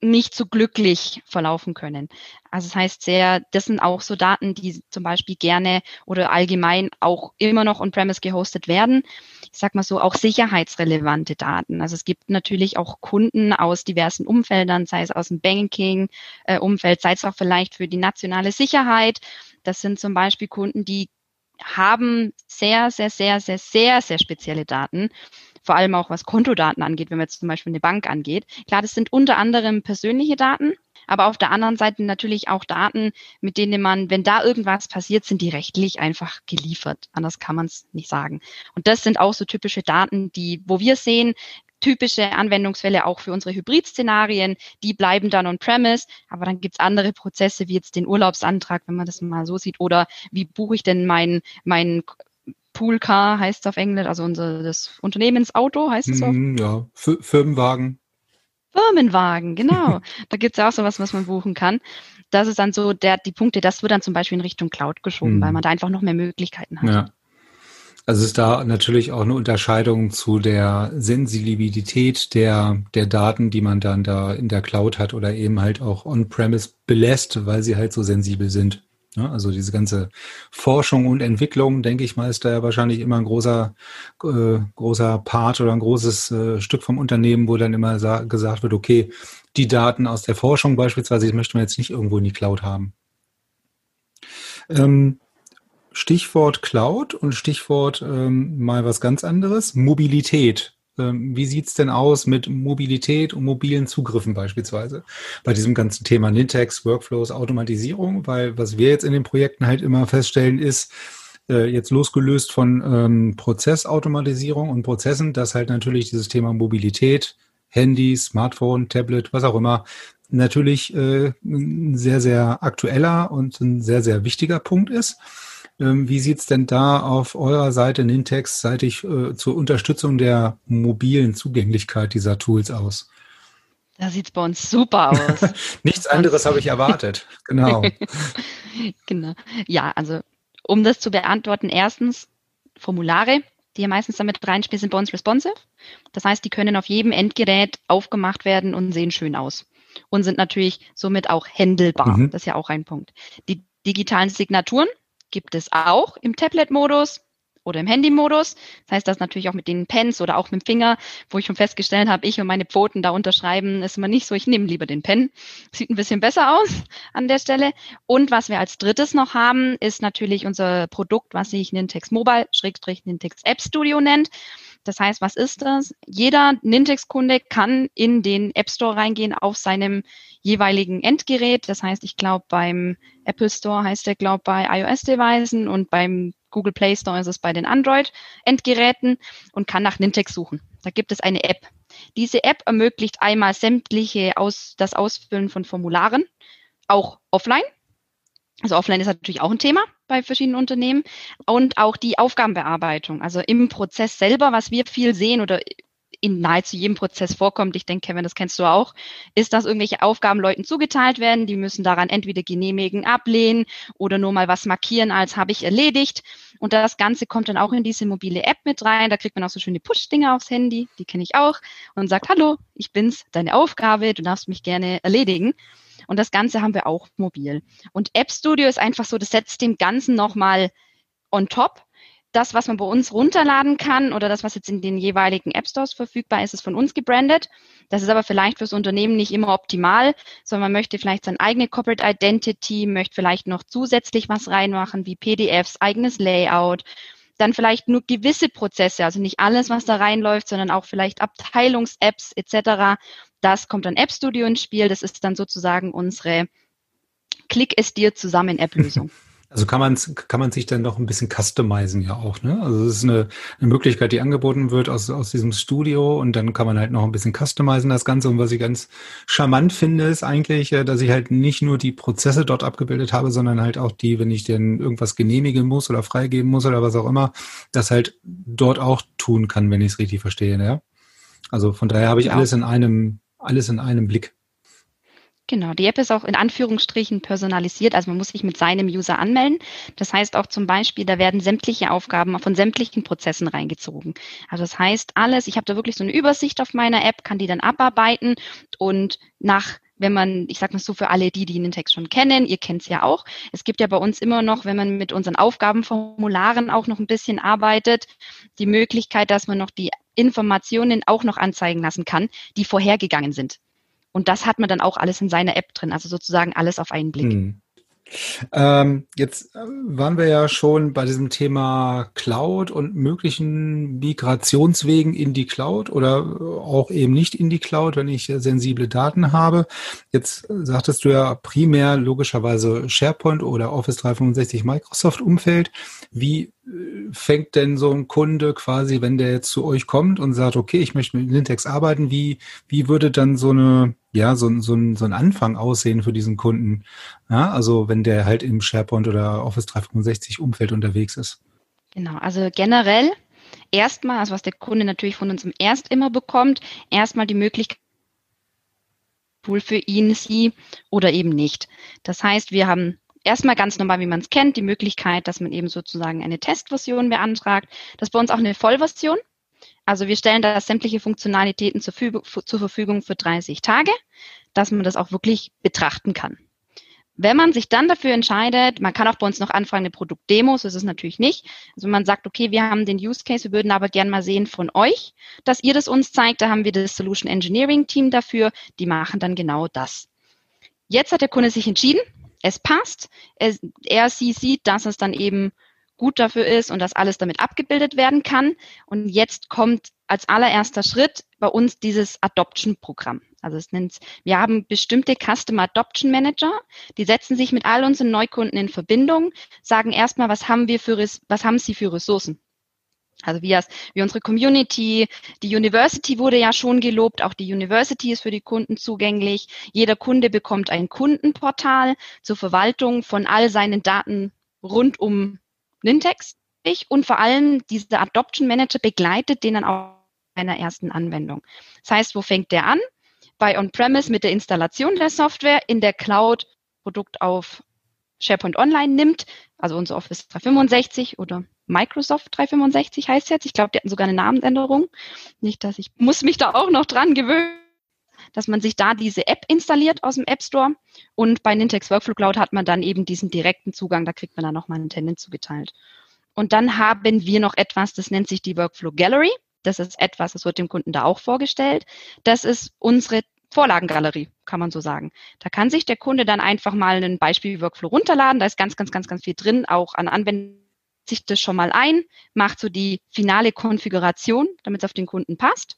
nicht so glücklich verlaufen können. Also das heißt sehr, das sind auch so Daten, die zum Beispiel gerne oder allgemein auch immer noch on-premise gehostet werden. Ich sag mal so, auch sicherheitsrelevante Daten. Also es gibt natürlich auch Kunden aus diversen Umfeldern, sei es aus dem Banking-Umfeld, äh, sei es auch vielleicht für die nationale Sicherheit. Das sind zum Beispiel Kunden, die haben sehr, sehr, sehr, sehr, sehr, sehr spezielle Daten vor allem auch was Kontodaten angeht, wenn man jetzt zum Beispiel eine Bank angeht. Klar, das sind unter anderem persönliche Daten, aber auf der anderen Seite natürlich auch Daten, mit denen man, wenn da irgendwas passiert, sind die rechtlich einfach geliefert. Anders kann man es nicht sagen. Und das sind auch so typische Daten, die, wo wir sehen, typische Anwendungsfälle auch für unsere Hybrid-Szenarien, die bleiben dann on-premise, aber dann gibt's andere Prozesse, wie jetzt den Urlaubsantrag, wenn man das mal so sieht, oder wie buche ich denn mein, mein Poolcar heißt es auf Englisch, also unser das Unternehmensauto heißt es. Mm, ja, F Firmenwagen. Firmenwagen, genau. da gibt's ja auch sowas, was man buchen kann. Das ist dann so der, die Punkte, das wird dann zum Beispiel in Richtung Cloud geschoben, mhm. weil man da einfach noch mehr Möglichkeiten hat. Ja. Also ist da natürlich auch eine Unterscheidung zu der Sensibilität der, der Daten, die man dann da in der Cloud hat oder eben halt auch on-premise belässt, weil sie halt so sensibel sind. Ja, also diese ganze Forschung und Entwicklung, denke ich mal, ist da ja wahrscheinlich immer ein großer, äh, großer Part oder ein großes äh, Stück vom Unternehmen, wo dann immer gesagt wird, okay, die Daten aus der Forschung beispielsweise, die möchten wir jetzt nicht irgendwo in die Cloud haben. Ähm, Stichwort Cloud und Stichwort ähm, mal was ganz anderes, Mobilität. Ähm, wie sieht's denn aus mit Mobilität und mobilen Zugriffen beispielsweise bei diesem ganzen Thema Nintex, Workflows, Automatisierung? Weil was wir jetzt in den Projekten halt immer feststellen ist, äh, jetzt losgelöst von ähm, Prozessautomatisierung und Prozessen, dass halt natürlich dieses Thema Mobilität, Handy, Smartphone, Tablet, was auch immer, natürlich äh, ein sehr, sehr aktueller und ein sehr, sehr wichtiger Punkt ist. Ähm, wie sieht's denn da auf eurer Seite Nintex seitig äh, zur Unterstützung der mobilen Zugänglichkeit dieser Tools aus? Da sieht's bei uns super aus. Nichts anderes habe ich erwartet. Genau. genau. Ja, also um das zu beantworten, erstens Formulare, die ja meistens damit reinspielen, sind bei uns responsive. Das heißt, die können auf jedem Endgerät aufgemacht werden und sehen schön aus. Und sind natürlich somit auch händelbar. Mhm. Das ist ja auch ein Punkt. Die digitalen Signaturen, gibt es auch im Tablet-Modus oder im Handy-Modus. Das heißt, dass natürlich auch mit den Pens oder auch mit dem Finger, wo ich schon festgestellt habe, ich und meine Pfoten da unterschreiben, ist immer nicht so, ich nehme lieber den Pen. Sieht ein bisschen besser aus an der Stelle. Und was wir als drittes noch haben, ist natürlich unser Produkt, was sich Nintex Mobile, Schrägstrich Nintex App Studio nennt. Das heißt, was ist das? Jeder Nintex-Kunde kann in den App Store reingehen auf seinem jeweiligen Endgerät. Das heißt, ich glaube, beim Apple Store heißt der, glaube bei iOS-Devices und beim Google Play Store ist es bei den Android-Endgeräten und kann nach Nintex suchen. Da gibt es eine App. Diese App ermöglicht einmal sämtliche aus, das Ausfüllen von Formularen, auch offline. Also offline ist natürlich auch ein Thema bei verschiedenen Unternehmen und auch die Aufgabenbearbeitung. Also im Prozess selber, was wir viel sehen oder in nahezu jedem Prozess vorkommt, ich denke, Kevin, das kennst du auch, ist, dass irgendwelche Aufgaben Leuten zugeteilt werden. Die müssen daran entweder genehmigen, ablehnen oder nur mal was markieren, als habe ich erledigt. Und das Ganze kommt dann auch in diese mobile App mit rein. Da kriegt man auch so schöne Push-Dinger aufs Handy, die kenne ich auch, und sagt, hallo, ich bin's, deine Aufgabe, du darfst mich gerne erledigen. Und das Ganze haben wir auch mobil. Und App Studio ist einfach so, das setzt dem Ganzen nochmal on top das, was man bei uns runterladen kann oder das, was jetzt in den jeweiligen App Stores verfügbar ist, ist von uns gebrandet. Das ist aber vielleicht fürs Unternehmen nicht immer optimal, sondern man möchte vielleicht seine eigene Corporate Identity, möchte vielleicht noch zusätzlich was reinmachen, wie PDFs, eigenes Layout, dann vielleicht nur gewisse Prozesse, also nicht alles, was da reinläuft, sondern auch vielleicht Abteilungs-Apps etc. Das kommt dann App Studio ins Spiel. Das ist dann sozusagen unsere Klick es dir zusammen App-Lösung. Also kann man kann man sich dann noch ein bisschen customizen ja auch, ne? Also es ist eine, eine Möglichkeit, die angeboten wird aus, aus diesem Studio und dann kann man halt noch ein bisschen customizen das Ganze. Und was ich ganz charmant finde, ist eigentlich, äh, dass ich halt nicht nur die Prozesse dort abgebildet habe, sondern halt auch die, wenn ich denn irgendwas genehmigen muss oder freigeben muss oder was auch immer, das halt dort auch tun kann, wenn ich es richtig verstehe, ja? Also von daher habe ich ja. alles in einem, alles in einem Blick. Genau, die App ist auch in Anführungsstrichen personalisiert, also man muss sich mit seinem User anmelden. Das heißt auch zum Beispiel, da werden sämtliche Aufgaben von sämtlichen Prozessen reingezogen. Also das heißt alles, ich habe da wirklich so eine Übersicht auf meiner App, kann die dann abarbeiten und nach wenn man, ich sage mal so für alle die, die den Text schon kennen, ihr kennt es ja auch. Es gibt ja bei uns immer noch, wenn man mit unseren Aufgabenformularen auch noch ein bisschen arbeitet, die Möglichkeit, dass man noch die Informationen auch noch anzeigen lassen kann, die vorhergegangen sind. Und das hat man dann auch alles in seiner App drin, also sozusagen alles auf einen Blick. Hm. Ähm, jetzt äh, waren wir ja schon bei diesem Thema Cloud und möglichen Migrationswegen in die Cloud oder auch eben nicht in die Cloud, wenn ich sensible Daten habe. Jetzt sagtest du ja primär logischerweise SharePoint oder Office 365 Microsoft Umfeld. Wie äh, fängt denn so ein Kunde quasi, wenn der jetzt zu euch kommt und sagt, okay, ich möchte mit Nintex arbeiten, wie, wie würde dann so eine, ja, so, so, ein, so ein Anfang aussehen für diesen Kunden? Ja, also wenn der halt im SharePoint oder Office 365 Umfeld unterwegs ist. Genau, also generell erstmal, also was der Kunde natürlich von uns im Erst immer bekommt, erstmal die Möglichkeit, Tool für ihn, sie oder eben nicht. Das heißt, wir haben erstmal ganz normal, wie man es kennt, die Möglichkeit, dass man eben sozusagen eine Testversion beantragt. Das ist bei uns auch eine Vollversion. Also wir stellen da sämtliche Funktionalitäten zur, zur Verfügung für 30 Tage, dass man das auch wirklich betrachten kann. Wenn man sich dann dafür entscheidet, man kann auch bei uns noch anfangen, eine Produktdemo, so ist es natürlich nicht. Also man sagt, okay, wir haben den Use Case, wir würden aber gern mal sehen von euch, dass ihr das uns zeigt, da haben wir das Solution Engineering Team dafür, die machen dann genau das. Jetzt hat der Kunde sich entschieden, es passt, er, er sie sieht, dass es dann eben gut dafür ist und dass alles damit abgebildet werden kann. Und jetzt kommt als allererster Schritt bei uns dieses Adoption-Programm. Also es nennt, wir haben bestimmte Customer Adoption Manager, die setzen sich mit all unseren Neukunden in Verbindung, sagen erstmal, was haben wir für, was haben sie für Ressourcen? Also wie, das, wie unsere Community, die University wurde ja schon gelobt, auch die University ist für die Kunden zugänglich. Jeder Kunde bekommt ein Kundenportal zur Verwaltung von all seinen Daten rund um Nintex. Und vor allem dieser Adoption Manager begleitet den dann auch einer ersten Anwendung. Das heißt, wo fängt der an? bei On-Premise mit der Installation der Software, in der Cloud Produkt auf SharePoint Online nimmt, also unser Office 365 oder Microsoft 365 heißt jetzt. Ich glaube, die hatten sogar eine Namensänderung. Nicht, dass ich muss mich da auch noch dran gewöhnen, dass man sich da diese App installiert aus dem App Store. Und bei Nintex Workflow Cloud hat man dann eben diesen direkten Zugang, da kriegt man dann nochmal einen Tenant zugeteilt. Und dann haben wir noch etwas, das nennt sich die Workflow Gallery. Das ist etwas, das wird dem Kunden da auch vorgestellt. Das ist unsere Vorlagengalerie, kann man so sagen. Da kann sich der Kunde dann einfach mal einen Beispiel-Workflow runterladen. Da ist ganz, ganz, ganz, ganz viel drin, auch an Anwendungen sich das schon mal ein, macht so die finale Konfiguration, damit es auf den Kunden passt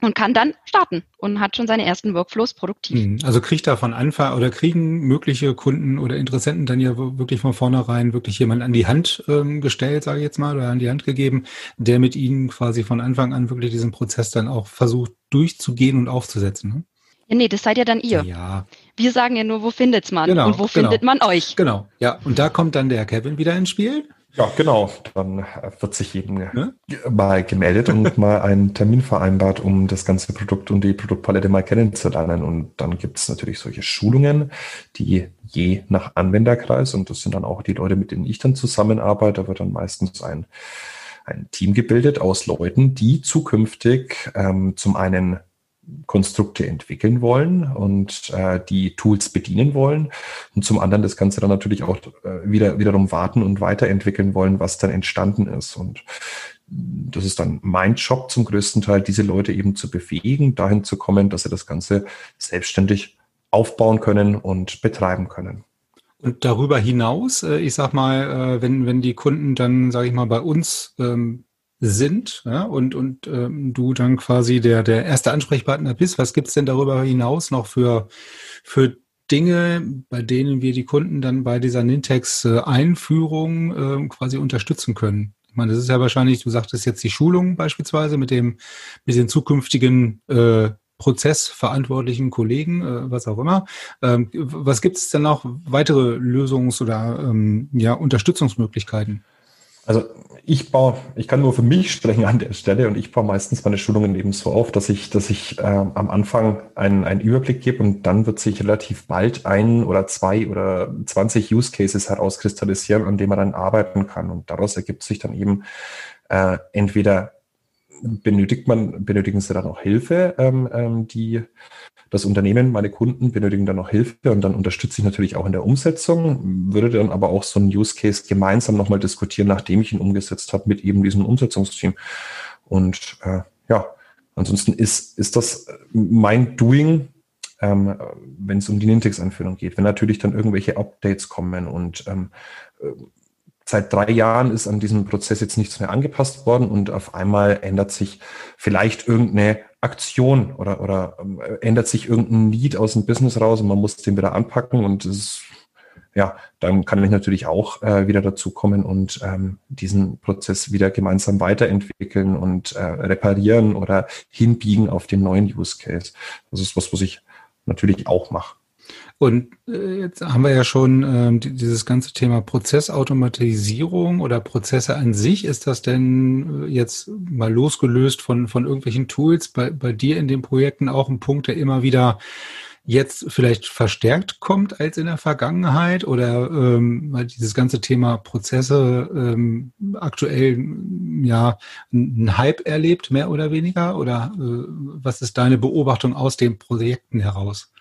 und kann dann starten und hat schon seine ersten Workflows produktiv. Hm, also kriegt da von Anfang oder kriegen mögliche Kunden oder Interessenten dann ja wirklich von vornherein wirklich jemand an die Hand ähm, gestellt, sage ich jetzt mal, oder an die Hand gegeben, der mit ihnen quasi von Anfang an wirklich diesen Prozess dann auch versucht durchzugehen und aufzusetzen. Ne? Ja, nee, das seid ja dann ihr. Ja. Wir sagen ja nur, wo findet's man genau, und wo genau. findet man euch. Genau, ja. Und da kommt dann der Kevin wieder ins Spiel. Ja, genau. Dann wird sich jedem ne? mal gemeldet und mal einen Termin vereinbart, um das ganze Produkt und die Produktpalette mal kennenzulernen. Und dann gibt es natürlich solche Schulungen, die je nach Anwenderkreis, und das sind dann auch die Leute, mit denen ich dann zusammenarbeite, da wird dann meistens ein, ein Team gebildet aus Leuten, die zukünftig ähm, zum einen Konstrukte entwickeln wollen und äh, die Tools bedienen wollen und zum anderen das Ganze dann natürlich auch äh, wieder wiederum warten und weiterentwickeln wollen, was dann entstanden ist. Und das ist dann mein Job zum größten Teil, diese Leute eben zu befähigen, dahin zu kommen, dass sie das Ganze selbstständig aufbauen können und betreiben können. Und darüber hinaus, äh, ich sag mal, äh, wenn, wenn die Kunden dann, sage ich mal, bei uns ähm, sind ja, und, und ähm, du dann quasi der, der erste Ansprechpartner bist. Was gibt's denn darüber hinaus noch für, für Dinge, bei denen wir die Kunden dann bei dieser Nintex-Einführung äh, quasi unterstützen können? Ich meine, das ist ja wahrscheinlich, du sagtest jetzt die Schulung beispielsweise mit dem, mit den zukünftigen äh, prozessverantwortlichen Kollegen, äh, was auch immer. Ähm, was gibt es denn noch weitere Lösungs- oder ähm, ja, Unterstützungsmöglichkeiten? Also ich baue, ich kann nur für mich sprechen an der Stelle und ich baue meistens meine Schulungen eben so auf, dass ich, dass ich äh, am Anfang einen, einen Überblick gebe und dann wird sich relativ bald ein oder zwei oder 20 Use Cases herauskristallisieren, an denen man dann arbeiten kann. Und daraus ergibt sich dann eben äh, entweder benötigt man, benötigen sie dann auch Hilfe, ähm, ähm, die das Unternehmen, meine Kunden benötigen dann noch Hilfe und dann unterstütze ich natürlich auch in der Umsetzung, würde dann aber auch so einen Use Case gemeinsam nochmal diskutieren, nachdem ich ihn umgesetzt habe mit eben diesem Umsetzungsteam. Und äh, ja, ansonsten ist, ist das mein Doing, ähm, wenn es um die Nintex-Einführung geht. Wenn natürlich dann irgendwelche Updates kommen und ähm, seit drei Jahren ist an diesem Prozess jetzt nichts mehr angepasst worden und auf einmal ändert sich vielleicht irgendeine Aktion oder, oder ähm, ändert sich irgendein Need aus dem Business raus und man muss den wieder anpacken und es ja, dann kann ich natürlich auch äh, wieder dazukommen und ähm, diesen Prozess wieder gemeinsam weiterentwickeln und äh, reparieren oder hinbiegen auf den neuen Use Case. Das ist was, was ich natürlich auch mache. Und äh, jetzt haben wir ja schon ähm, dieses ganze Thema Prozessautomatisierung oder Prozesse an sich. Ist das denn äh, jetzt mal losgelöst von, von irgendwelchen Tools bei, bei dir in den Projekten auch ein Punkt, der immer wieder jetzt vielleicht verstärkt kommt als in der Vergangenheit oder ähm, weil dieses ganze Thema Prozesse ähm, aktuell ja einen Hype erlebt, mehr oder weniger? Oder äh, was ist deine Beobachtung aus den Projekten heraus?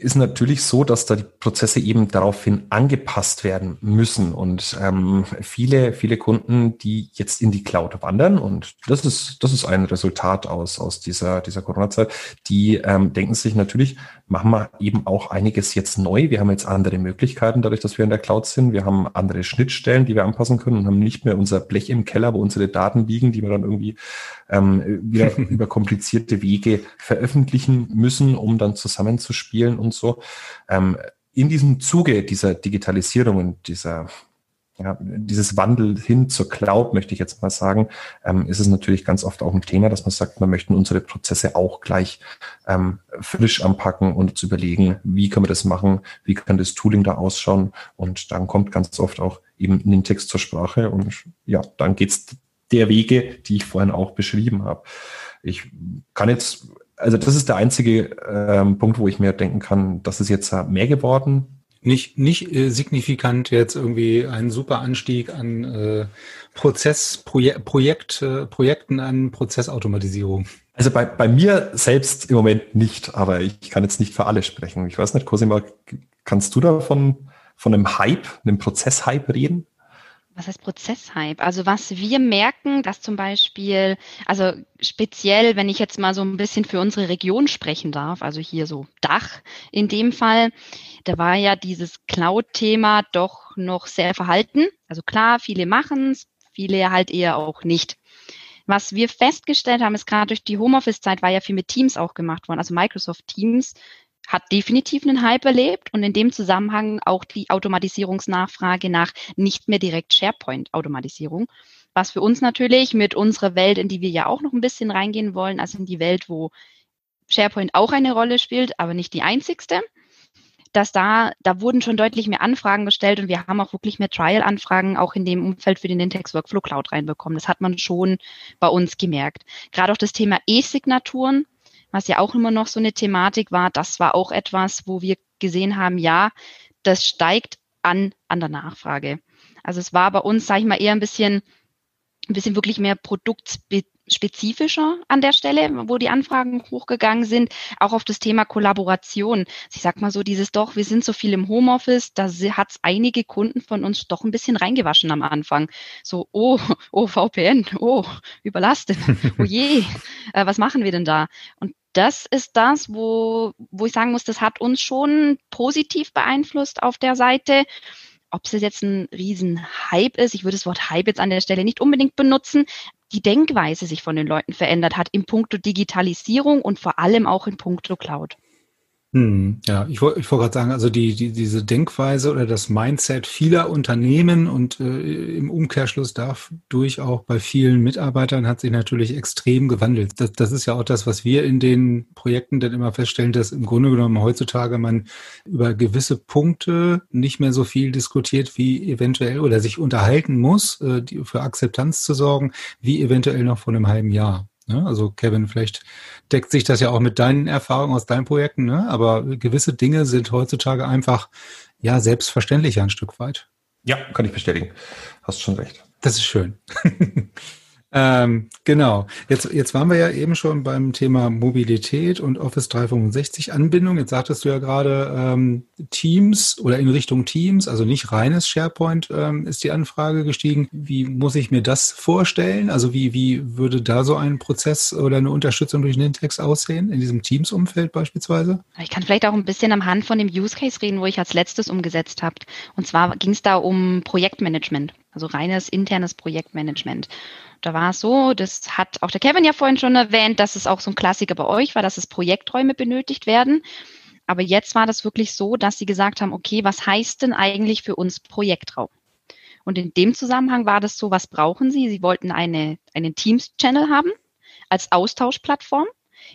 Ist natürlich so, dass da die Prozesse eben daraufhin angepasst werden müssen. Und ähm, viele, viele Kunden, die jetzt in die Cloud wandern, und das ist, das ist ein Resultat aus, aus dieser, dieser Corona-Zeit, die ähm, denken sich natürlich, machen wir eben auch einiges jetzt neu. Wir haben jetzt andere Möglichkeiten, dadurch, dass wir in der Cloud sind. Wir haben andere Schnittstellen, die wir anpassen können und haben nicht mehr unser Blech im Keller, wo unsere Daten liegen, die wir dann irgendwie ähm, wieder über komplizierte Wege veröffentlichen müssen, um dann zusammenzuspielen und so. Ähm, in diesem Zuge dieser Digitalisierung und dieser ja, dieses Wandel hin zur Cloud, möchte ich jetzt mal sagen, ähm, ist es natürlich ganz oft auch ein Thema, dass man sagt, man möchte unsere Prozesse auch gleich ähm, frisch anpacken und zu überlegen, wie können wir das machen, wie kann das Tooling da ausschauen und dann kommt ganz oft auch eben in den Text zur Sprache und ja, dann geht's der Wege, die ich vorhin auch beschrieben habe. Ich kann jetzt, also das ist der einzige ähm, Punkt, wo ich mir denken kann, das ist jetzt mehr geworden. Nicht, nicht äh, signifikant jetzt irgendwie ein super Anstieg an äh, Prozess, Projek Projekt, äh, Projekten an Prozessautomatisierung. Also bei, bei mir selbst im Moment nicht, aber ich kann jetzt nicht für alle sprechen. Ich weiß nicht, Cosima, kannst du da von, von einem Hype, einem Prozesshype reden? Was heißt Prozesshype? Also was wir merken, dass zum Beispiel, also speziell, wenn ich jetzt mal so ein bisschen für unsere Region sprechen darf, also hier so Dach in dem Fall, da war ja dieses Cloud-Thema doch noch sehr verhalten. Also klar, viele machen es, viele halt eher auch nicht. Was wir festgestellt haben, ist gerade durch die Homeoffice-Zeit war ja viel mit Teams auch gemacht worden, also Microsoft Teams hat definitiv einen Hype erlebt und in dem Zusammenhang auch die Automatisierungsnachfrage nach nicht mehr direkt SharePoint-Automatisierung. Was für uns natürlich mit unserer Welt, in die wir ja auch noch ein bisschen reingehen wollen, also in die Welt, wo SharePoint auch eine Rolle spielt, aber nicht die einzigste, dass da, da wurden schon deutlich mehr Anfragen gestellt und wir haben auch wirklich mehr Trial-Anfragen auch in dem Umfeld für den Nintex Workflow Cloud reinbekommen. Das hat man schon bei uns gemerkt. Gerade auch das Thema E-Signaturen was ja auch immer noch so eine Thematik war, das war auch etwas, wo wir gesehen haben, ja, das steigt an, an der Nachfrage. Also es war bei uns, sage ich mal, eher ein bisschen, ein bisschen wirklich mehr produktspezifischer an der Stelle, wo die Anfragen hochgegangen sind, auch auf das Thema Kollaboration. Ich sag mal so, dieses doch, wir sind so viel im Homeoffice, da hat es einige Kunden von uns doch ein bisschen reingewaschen am Anfang. So, oh, oh, VPN, oh, überlastet, oh je, äh, was machen wir denn da? Und das ist das, wo, wo ich sagen muss, das hat uns schon positiv beeinflusst auf der Seite. Ob es jetzt ein Riesenhype ist, ich würde das Wort Hype jetzt an der Stelle nicht unbedingt benutzen, die Denkweise sich von den Leuten verändert hat im Punkto Digitalisierung und vor allem auch in puncto Cloud. Hm, ja, ich wollte ich wollte gerade sagen, also die, die, diese Denkweise oder das Mindset vieler Unternehmen und äh, im Umkehrschluss dadurch auch bei vielen Mitarbeitern hat sich natürlich extrem gewandelt. Das, das ist ja auch das, was wir in den Projekten dann immer feststellen, dass im Grunde genommen heutzutage man über gewisse Punkte nicht mehr so viel diskutiert, wie eventuell oder sich unterhalten muss, äh, die, für Akzeptanz zu sorgen, wie eventuell noch vor einem halben Jahr. Ne? Also Kevin, vielleicht deckt sich das ja auch mit deinen Erfahrungen aus deinen Projekten, ne? aber gewisse Dinge sind heutzutage einfach ja selbstverständlich ein Stück weit. Ja, kann ich bestätigen. Hast schon recht. Das ist schön. Ähm, genau. Jetzt, jetzt waren wir ja eben schon beim Thema Mobilität und Office 365 Anbindung. Jetzt sagtest du ja gerade ähm, Teams oder in Richtung Teams, also nicht reines SharePoint ähm, ist die Anfrage gestiegen. Wie muss ich mir das vorstellen? Also wie, wie würde da so ein Prozess oder eine Unterstützung durch Nintex aussehen, in diesem Teams-Umfeld beispielsweise? Ich kann vielleicht auch ein bisschen am Hand von dem Use Case reden, wo ich als letztes umgesetzt habe. Und zwar ging es da um Projektmanagement, also reines internes Projektmanagement. Da war es so, das hat auch der Kevin ja vorhin schon erwähnt, dass es auch so ein Klassiker bei euch war, dass es Projekträume benötigt werden. Aber jetzt war das wirklich so, dass sie gesagt haben, okay, was heißt denn eigentlich für uns Projektraum? Und in dem Zusammenhang war das so, was brauchen Sie? Sie wollten eine, einen Teams-Channel haben als Austauschplattform.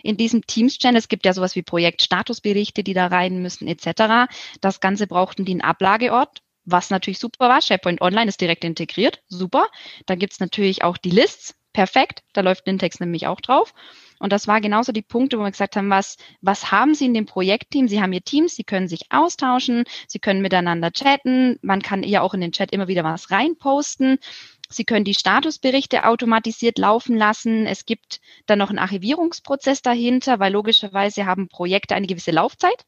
In diesem Teams-Channel, es gibt ja sowas wie Projektstatusberichte, die da rein müssen, etc. Das Ganze brauchten die einen Ablageort, was natürlich super war. SharePoint Online ist direkt integriert, super. Dann gibt's natürlich auch die Lists, perfekt. Da läuft Nintex nämlich auch drauf. Und das war genauso die Punkte, wo wir gesagt haben, was, was haben Sie in dem Projektteam? Sie haben Ihr Teams, Sie können sich austauschen, Sie können miteinander chatten, man kann ja auch in den Chat immer wieder was reinposten. Sie können die Statusberichte automatisiert laufen lassen. Es gibt dann noch einen Archivierungsprozess dahinter, weil logischerweise haben Projekte eine gewisse Laufzeit.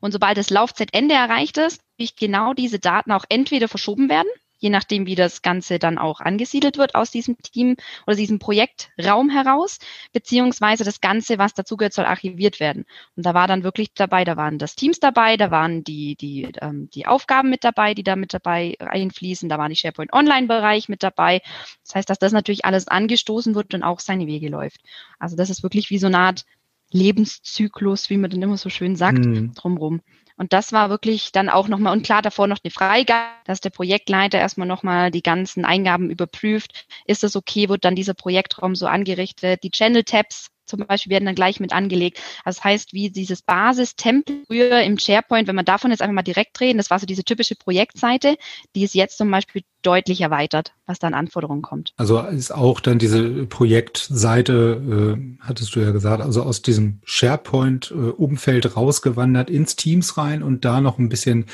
Und sobald das Laufzeitende erreicht ist, genau diese Daten auch entweder verschoben werden je nachdem, wie das Ganze dann auch angesiedelt wird aus diesem Team oder diesem Projektraum heraus, beziehungsweise das Ganze, was dazugehört, soll archiviert werden. Und da war dann wirklich dabei, da waren das Teams dabei, da waren die, die, ähm, die Aufgaben mit dabei, die da mit dabei einfließen, da war die SharePoint Online-Bereich mit dabei. Das heißt, dass das natürlich alles angestoßen wird und auch seine Wege läuft. Also das ist wirklich wie so eine Art Lebenszyklus, wie man dann immer so schön sagt, mhm. drumrum. Und das war wirklich dann auch nochmal, und klar, davor noch eine Freigabe, dass der Projektleiter erstmal nochmal die ganzen Eingaben überprüft. Ist das okay? Wird dann dieser Projektraum so angerichtet? Die Channel-Tabs zum Beispiel werden dann gleich mit angelegt. Also das heißt, wie dieses Basis-Template früher im SharePoint, wenn man davon jetzt einfach mal direkt reden, das war so diese typische Projektseite, die ist jetzt zum Beispiel deutlich erweitert, was da an Anforderungen kommt. Also ist auch dann diese Projektseite, äh, hattest du ja gesagt, also aus diesem SharePoint-Umfeld rausgewandert ins Teams rein und da noch ein bisschen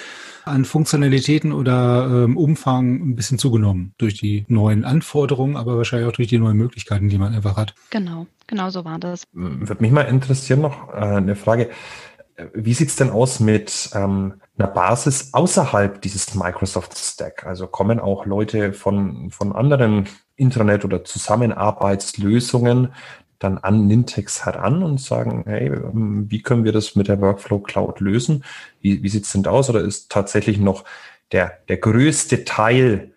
an Funktionalitäten oder ähm, Umfang ein bisschen zugenommen durch die neuen Anforderungen, aber wahrscheinlich auch durch die neuen Möglichkeiten, die man einfach hat. Genau, genau so war das. Würde mich mal interessieren noch äh, eine Frage. Wie sieht's denn aus mit ähm, einer Basis außerhalb dieses Microsoft Stack? Also kommen auch Leute von, von anderen Intranet- oder Zusammenarbeitslösungen dann an Nintex heran und sagen, hey, ähm, wie können wir das mit der Workflow Cloud lösen? Wie, wie sieht's denn aus? Oder ist tatsächlich noch der, der größte Teil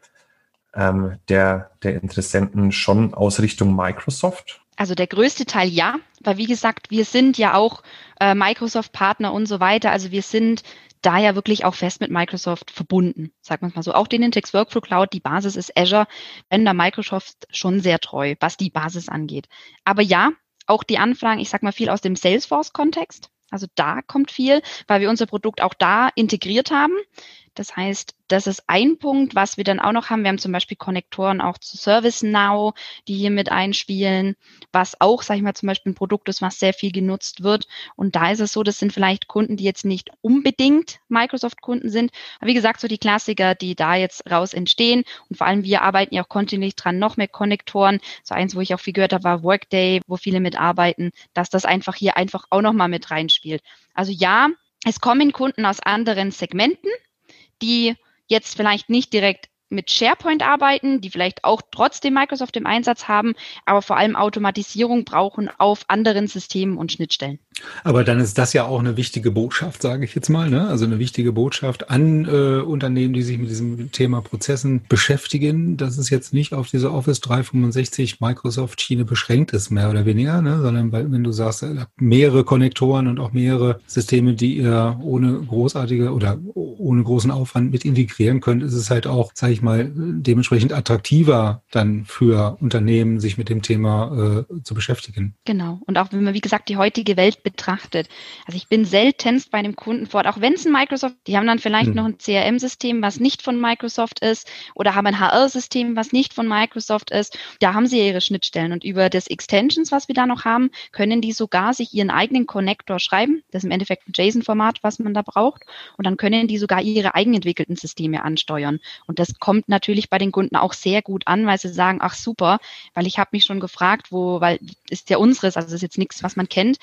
ähm, der, der Interessenten schon aus Richtung Microsoft? Also der größte Teil ja, weil wie gesagt, wir sind ja auch äh, Microsoft-Partner und so weiter. Also wir sind da ja wirklich auch fest mit Microsoft verbunden, sagt man mal so. Auch den Intex Workflow Cloud, die Basis ist Azure, wenn da Microsoft schon sehr treu, was die Basis angeht. Aber ja, auch die Anfragen, ich sag mal viel aus dem Salesforce-Kontext. Also da kommt viel, weil wir unser Produkt auch da integriert haben. Das heißt, das ist ein Punkt, was wir dann auch noch haben. Wir haben zum Beispiel Konnektoren auch zu ServiceNow, die hier mit einspielen, was auch, sage ich mal, zum Beispiel ein Produkt ist, was sehr viel genutzt wird. Und da ist es so, das sind vielleicht Kunden, die jetzt nicht unbedingt Microsoft-Kunden sind. Aber wie gesagt, so die Klassiker, die da jetzt raus entstehen. Und vor allem wir arbeiten ja auch kontinuierlich dran, noch mehr Konnektoren. So eins, wo ich auch viel gehört habe, war Workday, wo viele mitarbeiten, dass das einfach hier einfach auch nochmal mit reinspielt. Also ja, es kommen Kunden aus anderen Segmenten, die jetzt vielleicht nicht direkt mit SharePoint arbeiten, die vielleicht auch trotzdem Microsoft im Einsatz haben, aber vor allem Automatisierung brauchen auf anderen Systemen und Schnittstellen. Aber dann ist das ja auch eine wichtige Botschaft, sage ich jetzt mal, ne? Also eine wichtige Botschaft an äh, Unternehmen, die sich mit diesem Thema Prozessen beschäftigen, dass es jetzt nicht auf diese Office 365 Microsoft Schiene beschränkt ist, mehr oder weniger, ne? Sondern weil, wenn du sagst, ihr mehrere Konnektoren und auch mehrere Systeme, die ihr ohne großartige oder ohne großen Aufwand mit integrieren könnt, ist es halt auch, sage ich mal, dementsprechend attraktiver dann für Unternehmen, sich mit dem Thema äh, zu beschäftigen. Genau. Und auch wenn man, wie gesagt, die heutige Welt betrachtet. Also ich bin seltenst bei einem Kunden vor Ort, auch wenn es ein Microsoft, die haben dann vielleicht hm. noch ein CRM-System, was nicht von Microsoft ist oder haben ein HR-System, was nicht von Microsoft ist. Da haben sie ja ihre Schnittstellen und über das Extensions, was wir da noch haben, können die sogar sich ihren eigenen Connector schreiben. Das ist im Endeffekt ein JSON-Format, was man da braucht. Und dann können die sogar ihre eigenentwickelten Systeme ansteuern. Und das kommt natürlich bei den Kunden auch sehr gut an, weil sie sagen, ach super, weil ich habe mich schon gefragt, wo, weil ist ja unseres, also ist jetzt nichts, was man kennt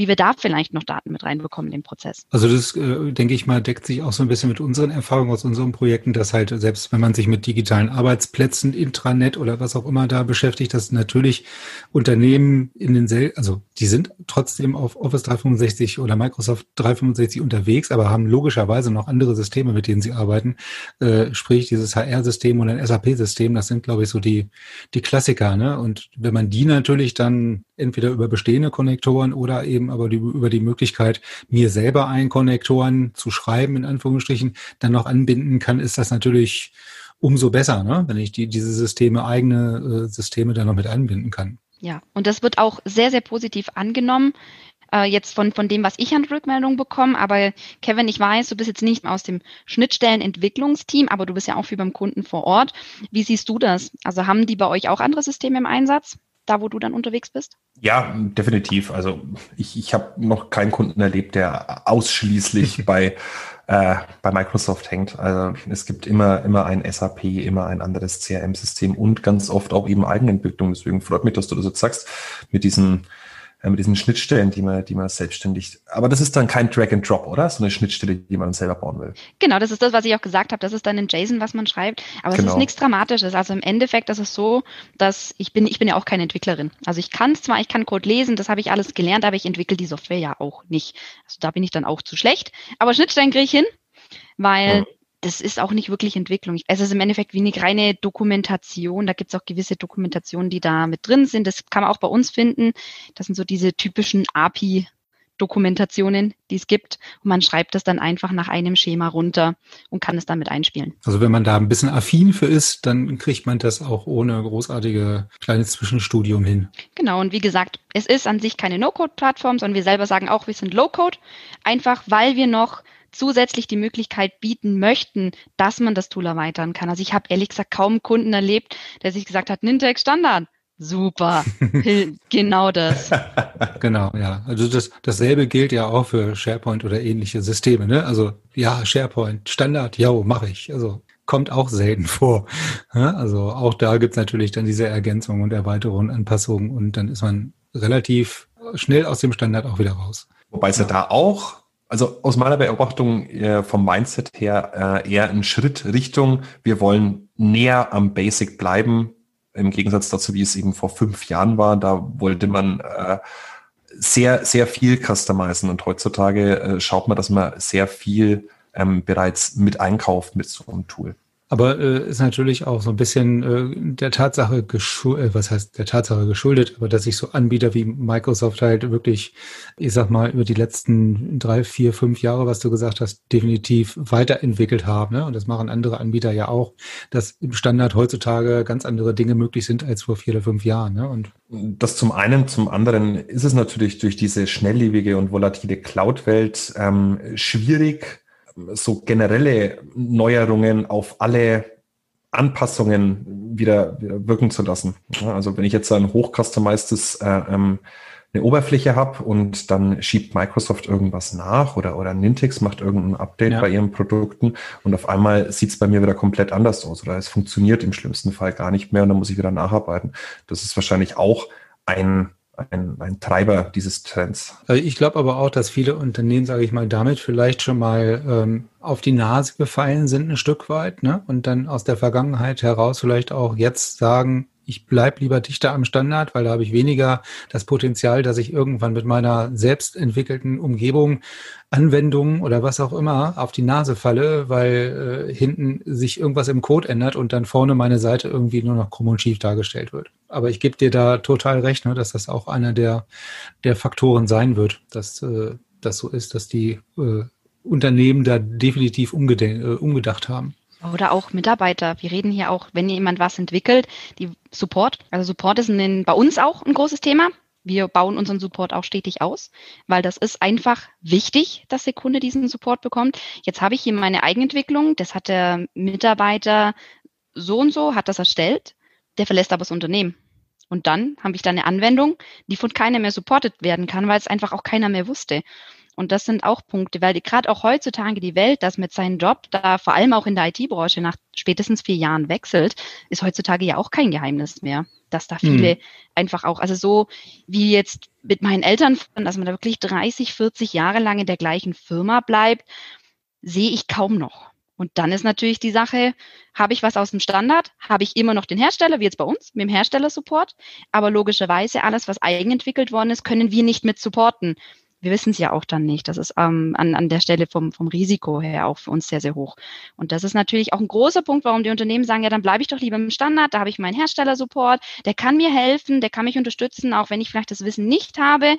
wie wir da vielleicht noch Daten mit reinbekommen in den Prozess. Also das, äh, denke ich mal, deckt sich auch so ein bisschen mit unseren Erfahrungen aus unseren Projekten, dass halt selbst wenn man sich mit digitalen Arbeitsplätzen, Intranet oder was auch immer da beschäftigt, dass natürlich Unternehmen in den, Sel also die sind trotzdem auf Office 365 oder Microsoft 365 unterwegs, aber haben logischerweise noch andere Systeme, mit denen sie arbeiten. Äh, sprich, dieses HR-System und ein SAP-System, das sind, glaube ich, so die, die Klassiker. Ne? Und wenn man die natürlich dann entweder über bestehende Konnektoren oder eben Aber die, über die Möglichkeit, mir selber einen Konnektoren zu schreiben, in Anführungsstrichen, dann noch anbinden kann, ist das natürlich umso besser, ne? wenn ich die, diese Systeme, eigene äh, Systeme dann noch mit einbinden kann. Ja, und das wird auch sehr, sehr positiv angenommen äh, jetzt von, von dem, was ich an Rückmeldungen bekomme. Aber Kevin, ich weiß, du bist jetzt nicht aus dem Schnittstellenentwicklungsteam, aber du bist ja auch viel beim Kunden vor Ort. Wie siehst du das? Also haben die bei euch auch andere Systeme im Einsatz? Da, wo du dann unterwegs bist? Ja, definitiv. Also ich, ich habe noch keinen Kunden erlebt, der ausschließlich bei, äh, bei Microsoft hängt. Also es gibt immer, immer ein SAP, immer ein anderes CRM-System und ganz oft auch eben Eigenentwicklung. Deswegen freut mich, dass du das jetzt sagst, mit diesen mit diesen Schnittstellen, die man, die man selbstständig. Aber das ist dann kein Drag and Drop, oder? So eine Schnittstelle, die man selber bauen will. Genau, das ist das, was ich auch gesagt habe. Das ist dann in JSON, was man schreibt. Aber genau. es ist genau. nichts Dramatisches. Also im Endeffekt ist es so, dass ich bin, ich bin ja auch keine Entwicklerin. Also ich kann zwar, ich kann Code lesen, das habe ich alles gelernt, aber ich entwickle die Software ja auch nicht. Also da bin ich dann auch zu schlecht. Aber Schnittstellen kriege ich hin, weil ja das ist auch nicht wirklich Entwicklung. Es ist im Endeffekt wie eine reine Dokumentation. Da gibt es auch gewisse Dokumentationen, die da mit drin sind. Das kann man auch bei uns finden. Das sind so diese typischen API Dokumentationen, die es gibt. Und man schreibt das dann einfach nach einem Schema runter und kann es dann mit einspielen. Also wenn man da ein bisschen affin für ist, dann kriegt man das auch ohne großartige kleines Zwischenstudium hin. Genau. Und wie gesagt, es ist an sich keine No-Code-Plattform, sondern wir selber sagen auch, wir sind Low-Code. Einfach weil wir noch zusätzlich die Möglichkeit bieten möchten, dass man das Tool erweitern kann. Also ich habe ehrlich gesagt kaum Kunden erlebt, der sich gesagt hat, Nintex Standard. Super, genau das. Genau, ja. Also das, dasselbe gilt ja auch für SharePoint oder ähnliche Systeme. Ne? Also ja, SharePoint, Standard, ja, mache ich. Also kommt auch selten vor. Also auch da gibt's natürlich dann diese Ergänzungen und Erweiterungen, Anpassungen und dann ist man relativ schnell aus dem Standard auch wieder raus. Wobei es ja, ja da auch also aus meiner Beobachtung äh, vom Mindset her äh, eher ein Schritt Richtung, wir wollen näher am Basic bleiben, im Gegensatz dazu, wie es eben vor fünf Jahren war. Da wollte man äh, sehr, sehr viel customizen und heutzutage äh, schaut man, dass man sehr viel ähm, bereits mit einkauft mit so einem Tool. Aber äh, ist natürlich auch so ein bisschen äh, der Tatsache geschuldet, äh, was heißt der Tatsache geschuldet, aber dass sich so Anbieter wie Microsoft halt wirklich, ich sag mal, über die letzten drei, vier, fünf Jahre, was du gesagt hast, definitiv weiterentwickelt haben. Ne? Und das machen andere Anbieter ja auch, dass im Standard heutzutage ganz andere Dinge möglich sind als vor vier oder fünf Jahren. Ne? Und das zum einen, zum anderen ist es natürlich durch diese schnelllebige und volatile Cloud-Welt ähm, schwierig, so generelle Neuerungen auf alle Anpassungen wieder, wieder wirken zu lassen. also wenn ich jetzt ein hochcustomizedes äh, ähm, eine Oberfläche habe und dann schiebt Microsoft irgendwas nach oder, oder Nintex macht irgendein Update ja. bei ihren Produkten und auf einmal sieht es bei mir wieder komplett anders aus oder es funktioniert im schlimmsten Fall gar nicht mehr und dann muss ich wieder nacharbeiten. Das ist wahrscheinlich auch ein ein, ein Treiber dieses Trends. Also ich glaube aber auch, dass viele Unternehmen, sage ich mal, damit vielleicht schon mal ähm, auf die Nase gefallen sind ein Stück weit ne? und dann aus der Vergangenheit heraus vielleicht auch jetzt sagen, ich bleib lieber dichter am Standard, weil da habe ich weniger das Potenzial, dass ich irgendwann mit meiner selbst entwickelten Umgebung Anwendungen oder was auch immer auf die Nase falle, weil äh, hinten sich irgendwas im Code ändert und dann vorne meine Seite irgendwie nur noch krumm und schief dargestellt wird. Aber ich gebe dir da total recht, ne, dass das auch einer der, der Faktoren sein wird, dass äh, das so ist, dass die äh, Unternehmen da definitiv äh, umgedacht haben. Oder auch Mitarbeiter. Wir reden hier auch, wenn jemand was entwickelt, die Support. Also Support ist ein, bei uns auch ein großes Thema. Wir bauen unseren Support auch stetig aus, weil das ist einfach wichtig, dass der Kunde diesen Support bekommt. Jetzt habe ich hier meine Eigenentwicklung. Das hat der Mitarbeiter so und so, hat das erstellt. Der verlässt aber das Unternehmen. Und dann habe ich da eine Anwendung, die von keiner mehr supportet werden kann, weil es einfach auch keiner mehr wusste. Und das sind auch Punkte, weil gerade auch heutzutage die Welt, das mit seinem Job, da vor allem auch in der IT-Branche nach spätestens vier Jahren wechselt, ist heutzutage ja auch kein Geheimnis mehr, dass da viele mhm. einfach auch, also so wie jetzt mit meinen Eltern, dass man da wirklich 30, 40 Jahre lang in der gleichen Firma bleibt, sehe ich kaum noch. Und dann ist natürlich die Sache, habe ich was aus dem Standard? Habe ich immer noch den Hersteller, wie jetzt bei uns, mit dem Herstellersupport? Aber logischerweise alles, was eigenentwickelt worden ist, können wir nicht mit supporten wir wissen es ja auch dann nicht. Das ist ähm, an, an der Stelle vom, vom Risiko her auch für uns sehr, sehr hoch. Und das ist natürlich auch ein großer Punkt, warum die Unternehmen sagen, ja, dann bleibe ich doch lieber im Standard, da habe ich meinen Herstellersupport, der kann mir helfen, der kann mich unterstützen, auch wenn ich vielleicht das Wissen nicht habe.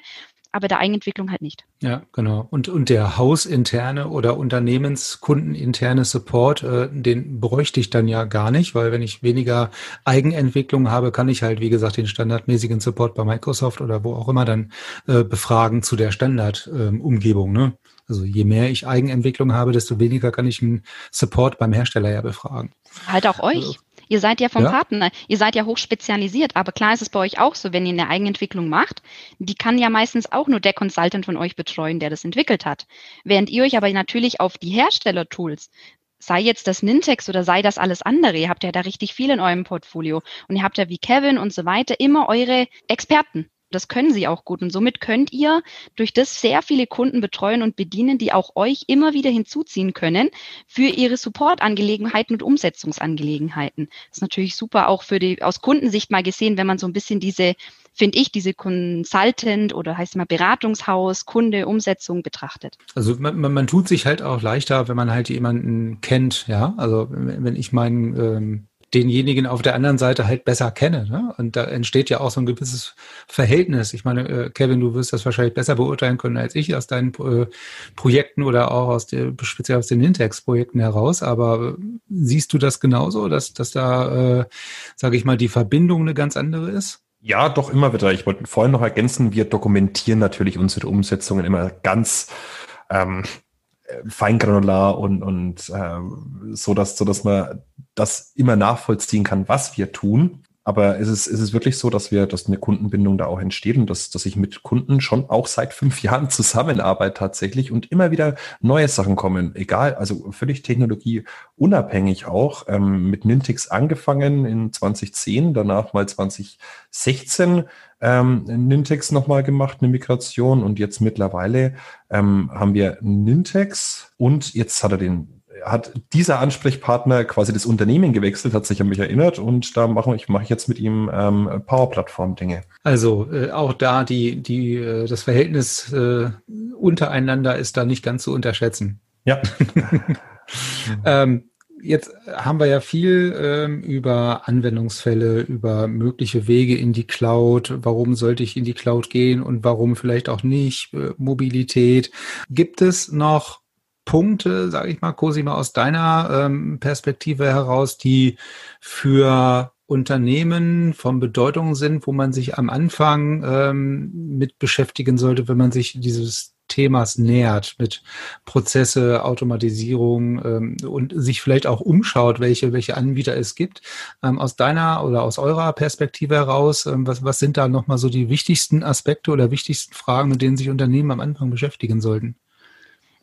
Aber der Eigenentwicklung halt nicht. Ja, genau. Und, und der hausinterne oder unternehmenskundeninterne Support, äh, den bräuchte ich dann ja gar nicht, weil wenn ich weniger Eigenentwicklung habe, kann ich halt, wie gesagt, den standardmäßigen Support bei Microsoft oder wo auch immer dann äh, befragen zu der Standardumgebung. Ähm, ne? Also je mehr ich Eigenentwicklung habe, desto weniger kann ich einen Support beim Hersteller ja befragen. Halt auch euch. Ihr seid ja vom ja. Partner, ihr seid ja hochspezialisiert, aber klar ist es bei euch auch so, wenn ihr eine Eigenentwicklung macht, die kann ja meistens auch nur der Consultant von euch betreuen, der das entwickelt hat. Während ihr euch aber natürlich auf die Herstellertools sei jetzt das Nintex oder sei das alles andere, ihr habt ja da richtig viel in eurem Portfolio und ihr habt ja wie Kevin und so weiter immer eure Experten. Das können sie auch gut. Und somit könnt ihr durch das sehr viele Kunden betreuen und bedienen, die auch euch immer wieder hinzuziehen können für ihre Support-Angelegenheiten und Umsetzungsangelegenheiten. Das ist natürlich super auch für die, aus Kundensicht mal gesehen, wenn man so ein bisschen diese, finde ich, diese Consultant oder heißt mal Beratungshaus, Kunde, Umsetzung betrachtet. Also man, man, man tut sich halt auch leichter, wenn man halt jemanden kennt, ja. Also wenn ich meinen ähm denjenigen auf der anderen Seite halt besser kenne. Ne? Und da entsteht ja auch so ein gewisses Verhältnis. Ich meine, äh, Kevin, du wirst das wahrscheinlich besser beurteilen können als ich aus deinen äh, Projekten oder auch aus der, speziell aus den Nintex-Projekten heraus. Aber äh, siehst du das genauso, dass, dass da, äh, sage ich mal, die Verbindung eine ganz andere ist? Ja, doch immer wieder. Ich wollte vorhin noch ergänzen, wir dokumentieren natürlich unsere Umsetzungen immer ganz ähm, feingranular und, und äh, so, dass, so, dass man das immer nachvollziehen kann, was wir tun. Aber es ist, es ist wirklich so, dass wir, dass eine Kundenbindung da auch entsteht und dass, dass ich mit Kunden schon auch seit fünf Jahren zusammenarbeite tatsächlich und immer wieder neue Sachen kommen. Egal, also völlig technologieunabhängig auch. Ähm, mit Nintix angefangen in 2010, danach mal 2016 ähm, Nintex nochmal gemacht, eine Migration und jetzt mittlerweile ähm, haben wir Nintex und jetzt hat er den hat dieser Ansprechpartner quasi das Unternehmen gewechselt, hat sich an mich erinnert und da mache ich, mache ich jetzt mit ihm ähm, Power-Plattform-Dinge. Also äh, auch da die, die, äh, das Verhältnis äh, untereinander ist da nicht ganz zu unterschätzen. Ja. ähm, jetzt haben wir ja viel ähm, über Anwendungsfälle, über mögliche Wege in die Cloud. Warum sollte ich in die Cloud gehen und warum vielleicht auch nicht? Äh, Mobilität. Gibt es noch Punkte, sage ich mal, Cosima, aus deiner ähm, Perspektive heraus, die für Unternehmen von Bedeutung sind, wo man sich am Anfang ähm, mit beschäftigen sollte, wenn man sich dieses Themas nähert, mit Prozesse, Automatisierung ähm, und sich vielleicht auch umschaut, welche, welche Anbieter es gibt. Ähm, aus deiner oder aus eurer Perspektive heraus, ähm, was, was sind da nochmal so die wichtigsten Aspekte oder wichtigsten Fragen, mit denen sich Unternehmen am Anfang beschäftigen sollten?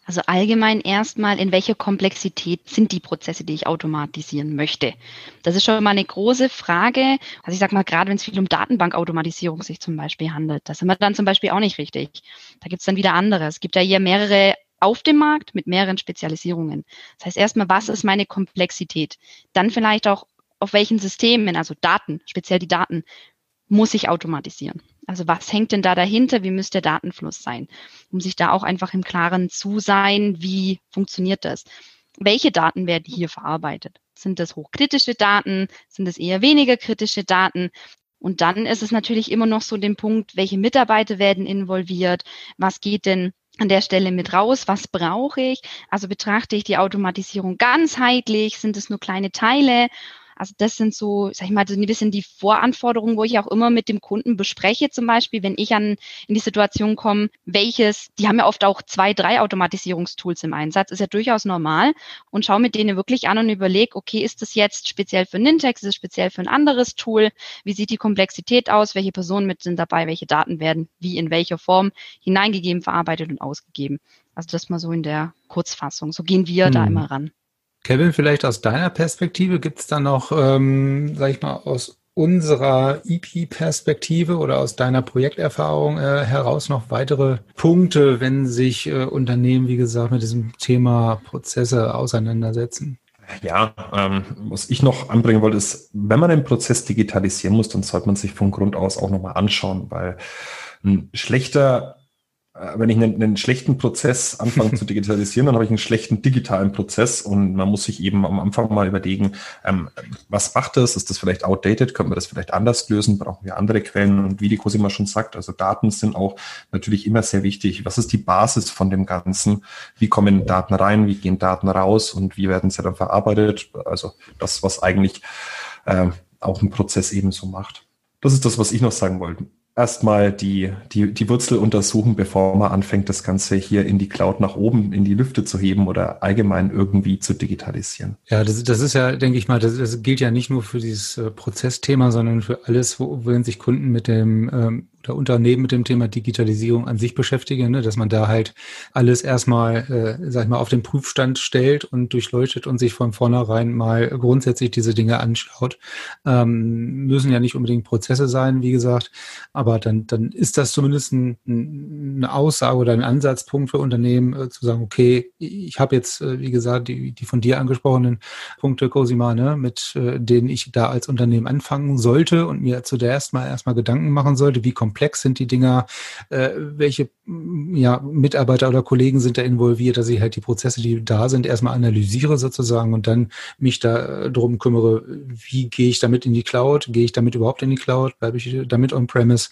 Also allgemein erstmal, in welcher Komplexität sind die Prozesse, die ich automatisieren möchte? Das ist schon mal eine große Frage. Also ich sage mal, gerade wenn es viel um Datenbankautomatisierung sich zum Beispiel handelt, da sind wir dann zum Beispiel auch nicht richtig. Da gibt es dann wieder andere. Es gibt ja hier mehrere auf dem Markt mit mehreren Spezialisierungen. Das heißt erstmal, was ist meine Komplexität? Dann vielleicht auch, auf welchen Systemen, also Daten, speziell die Daten, muss ich automatisieren. Also was hängt denn da dahinter? Wie müsste der Datenfluss sein? Um sich da auch einfach im Klaren zu sein, wie funktioniert das? Welche Daten werden hier verarbeitet? Sind das hochkritische Daten? Sind es eher weniger kritische Daten? Und dann ist es natürlich immer noch so den Punkt, welche Mitarbeiter werden involviert? Was geht denn an der Stelle mit raus? Was brauche ich? Also betrachte ich die Automatisierung ganzheitlich? Sind es nur kleine Teile? Also das sind so, sag ich mal, so ein bisschen die Voranforderungen, wo ich auch immer mit dem Kunden bespreche, zum Beispiel, wenn ich an in die Situation komme, welches, die haben ja oft auch zwei, drei Automatisierungstools im Einsatz, ist ja durchaus normal und schaue mit denen wirklich an und überlege, okay, ist das jetzt speziell für Nintex, ist es speziell für ein anderes Tool? Wie sieht die Komplexität aus? Welche Personen mit sind dabei? Welche Daten werden wie in welcher Form hineingegeben, verarbeitet und ausgegeben? Also das mal so in der Kurzfassung. So gehen wir hm. da immer ran. Kevin, vielleicht aus deiner Perspektive gibt es da noch, ähm, sag ich mal, aus unserer EP-Perspektive oder aus deiner Projekterfahrung äh, heraus noch weitere Punkte, wenn sich äh, Unternehmen, wie gesagt, mit diesem Thema Prozesse auseinandersetzen? Ja, ähm, was ich noch anbringen wollte, ist, wenn man den Prozess digitalisieren muss, dann sollte man sich von Grund aus auch nochmal anschauen, weil ein schlechter wenn ich einen, einen schlechten Prozess anfange zu digitalisieren, dann habe ich einen schlechten digitalen Prozess und man muss sich eben am Anfang mal überlegen, ähm, was macht das? Ist das vielleicht outdated? Können wir das vielleicht anders lösen? Brauchen wir andere Quellen? Und wie die Cosima schon sagt, also Daten sind auch natürlich immer sehr wichtig. Was ist die Basis von dem Ganzen? Wie kommen Daten rein? Wie gehen Daten raus? Und wie werden sie dann verarbeitet? Also das, was eigentlich äh, auch ein Prozess ebenso macht. Das ist das, was ich noch sagen wollte erstmal die, die, die Wurzel untersuchen, bevor man anfängt, das Ganze hier in die Cloud nach oben in die Lüfte zu heben oder allgemein irgendwie zu digitalisieren. Ja, das, das ist ja, denke ich mal, das, das gilt ja nicht nur für dieses äh, Prozessthema, sondern für alles, wo, wenn sich Kunden mit dem ähm, oder Unternehmen mit dem Thema Digitalisierung an sich beschäftigen, ne? dass man da halt alles erstmal, äh, sag ich mal, auf den Prüfstand stellt und durchleuchtet und sich von vornherein mal grundsätzlich diese Dinge anschaut. Ähm, müssen ja nicht unbedingt Prozesse sein, wie gesagt, aber dann, dann ist das zumindest ein, eine Aussage oder ein Ansatzpunkt für Unternehmen, äh, zu sagen, okay, ich habe jetzt, äh, wie gesagt, die, die von dir angesprochenen Punkte, Cosima, ne, mit äh, denen ich da als Unternehmen anfangen sollte und mir zuerst mal erstmal Gedanken machen sollte, wie kommt komplex sind die Dinger, äh, welche ja, Mitarbeiter oder Kollegen sind da involviert, dass ich halt die Prozesse, die da sind, erstmal analysiere sozusagen und dann mich da äh, drum kümmere, wie gehe ich damit in die Cloud, gehe ich damit überhaupt in die Cloud, bleibe ich damit on-premise,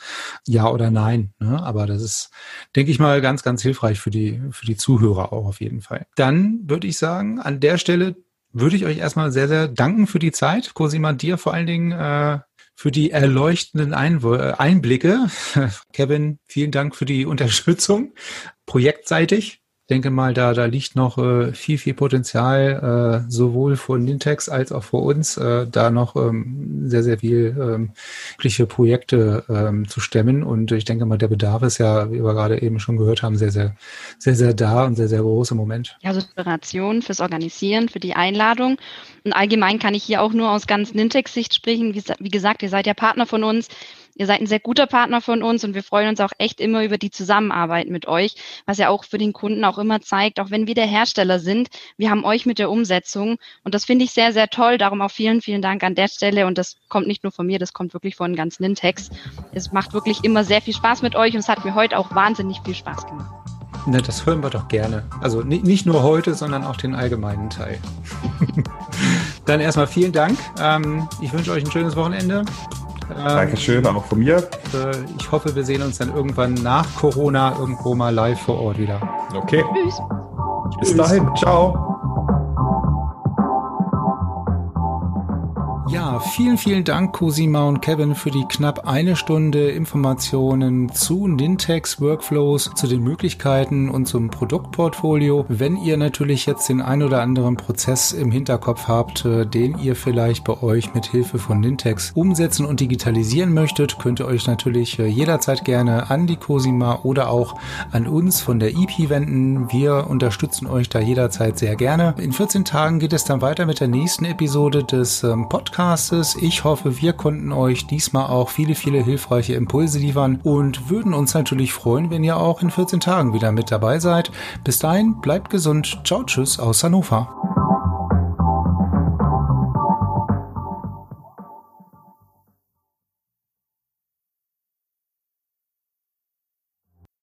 ja oder nein. Ne? Aber das ist, denke ich mal, ganz, ganz hilfreich für die, für die Zuhörer auch auf jeden Fall. Dann würde ich sagen, an der Stelle würde ich euch erstmal sehr, sehr danken für die Zeit. Cosima, dir vor allen Dingen äh, für die erleuchtenden äh, Einblicke. Kevin, vielen Dank für die Unterstützung projektseitig denke mal, da, da liegt noch äh, viel, viel Potenzial, äh, sowohl vor Nintex als auch vor uns, äh, da noch ähm, sehr, sehr viel ähm, wirkliche Projekte ähm, zu stemmen. Und ich denke mal, der Bedarf ist ja, wie wir gerade eben schon gehört haben, sehr, sehr, sehr, sehr da und sehr, sehr groß im Moment. Ja, also Inspiration fürs Organisieren, für die Einladung. Und allgemein kann ich hier auch nur aus ganz Nintex-Sicht sprechen. Wie, wie gesagt, ihr seid ja Partner von uns. Ihr seid ein sehr guter Partner von uns und wir freuen uns auch echt immer über die Zusammenarbeit mit euch, was ja auch für den Kunden auch immer zeigt, auch wenn wir der Hersteller sind, wir haben euch mit der Umsetzung und das finde ich sehr, sehr toll. Darum auch vielen, vielen Dank an der Stelle und das kommt nicht nur von mir, das kommt wirklich von ganz Nintex. Es macht wirklich immer sehr viel Spaß mit euch und es hat mir heute auch wahnsinnig viel Spaß gemacht. Na, das hören wir doch gerne. Also nicht nur heute, sondern auch den allgemeinen Teil. Dann erstmal vielen Dank. Ähm, ich wünsche euch ein schönes Wochenende. Ähm, Dankeschön, auch von mir. Äh, ich hoffe, wir sehen uns dann irgendwann nach Corona irgendwo mal live vor Ort wieder. Okay. Tschüss. Bis dahin. Ciao. Ja, vielen, vielen Dank, Cosima und Kevin, für die knapp eine Stunde Informationen zu Nintex Workflows, zu den Möglichkeiten und zum Produktportfolio. Wenn ihr natürlich jetzt den ein oder anderen Prozess im Hinterkopf habt, äh, den ihr vielleicht bei euch mit Hilfe von Nintex umsetzen und digitalisieren möchtet, könnt ihr euch natürlich äh, jederzeit gerne an die Cosima oder auch an uns von der EP wenden. Wir unterstützen euch da jederzeit sehr gerne. In 14 Tagen geht es dann weiter mit der nächsten Episode des ähm, Podcasts Podcastes. Ich hoffe, wir konnten euch diesmal auch viele, viele hilfreiche Impulse liefern und würden uns natürlich freuen, wenn ihr auch in 14 Tagen wieder mit dabei seid. Bis dahin, bleibt gesund. Ciao, tschüss aus Hannover.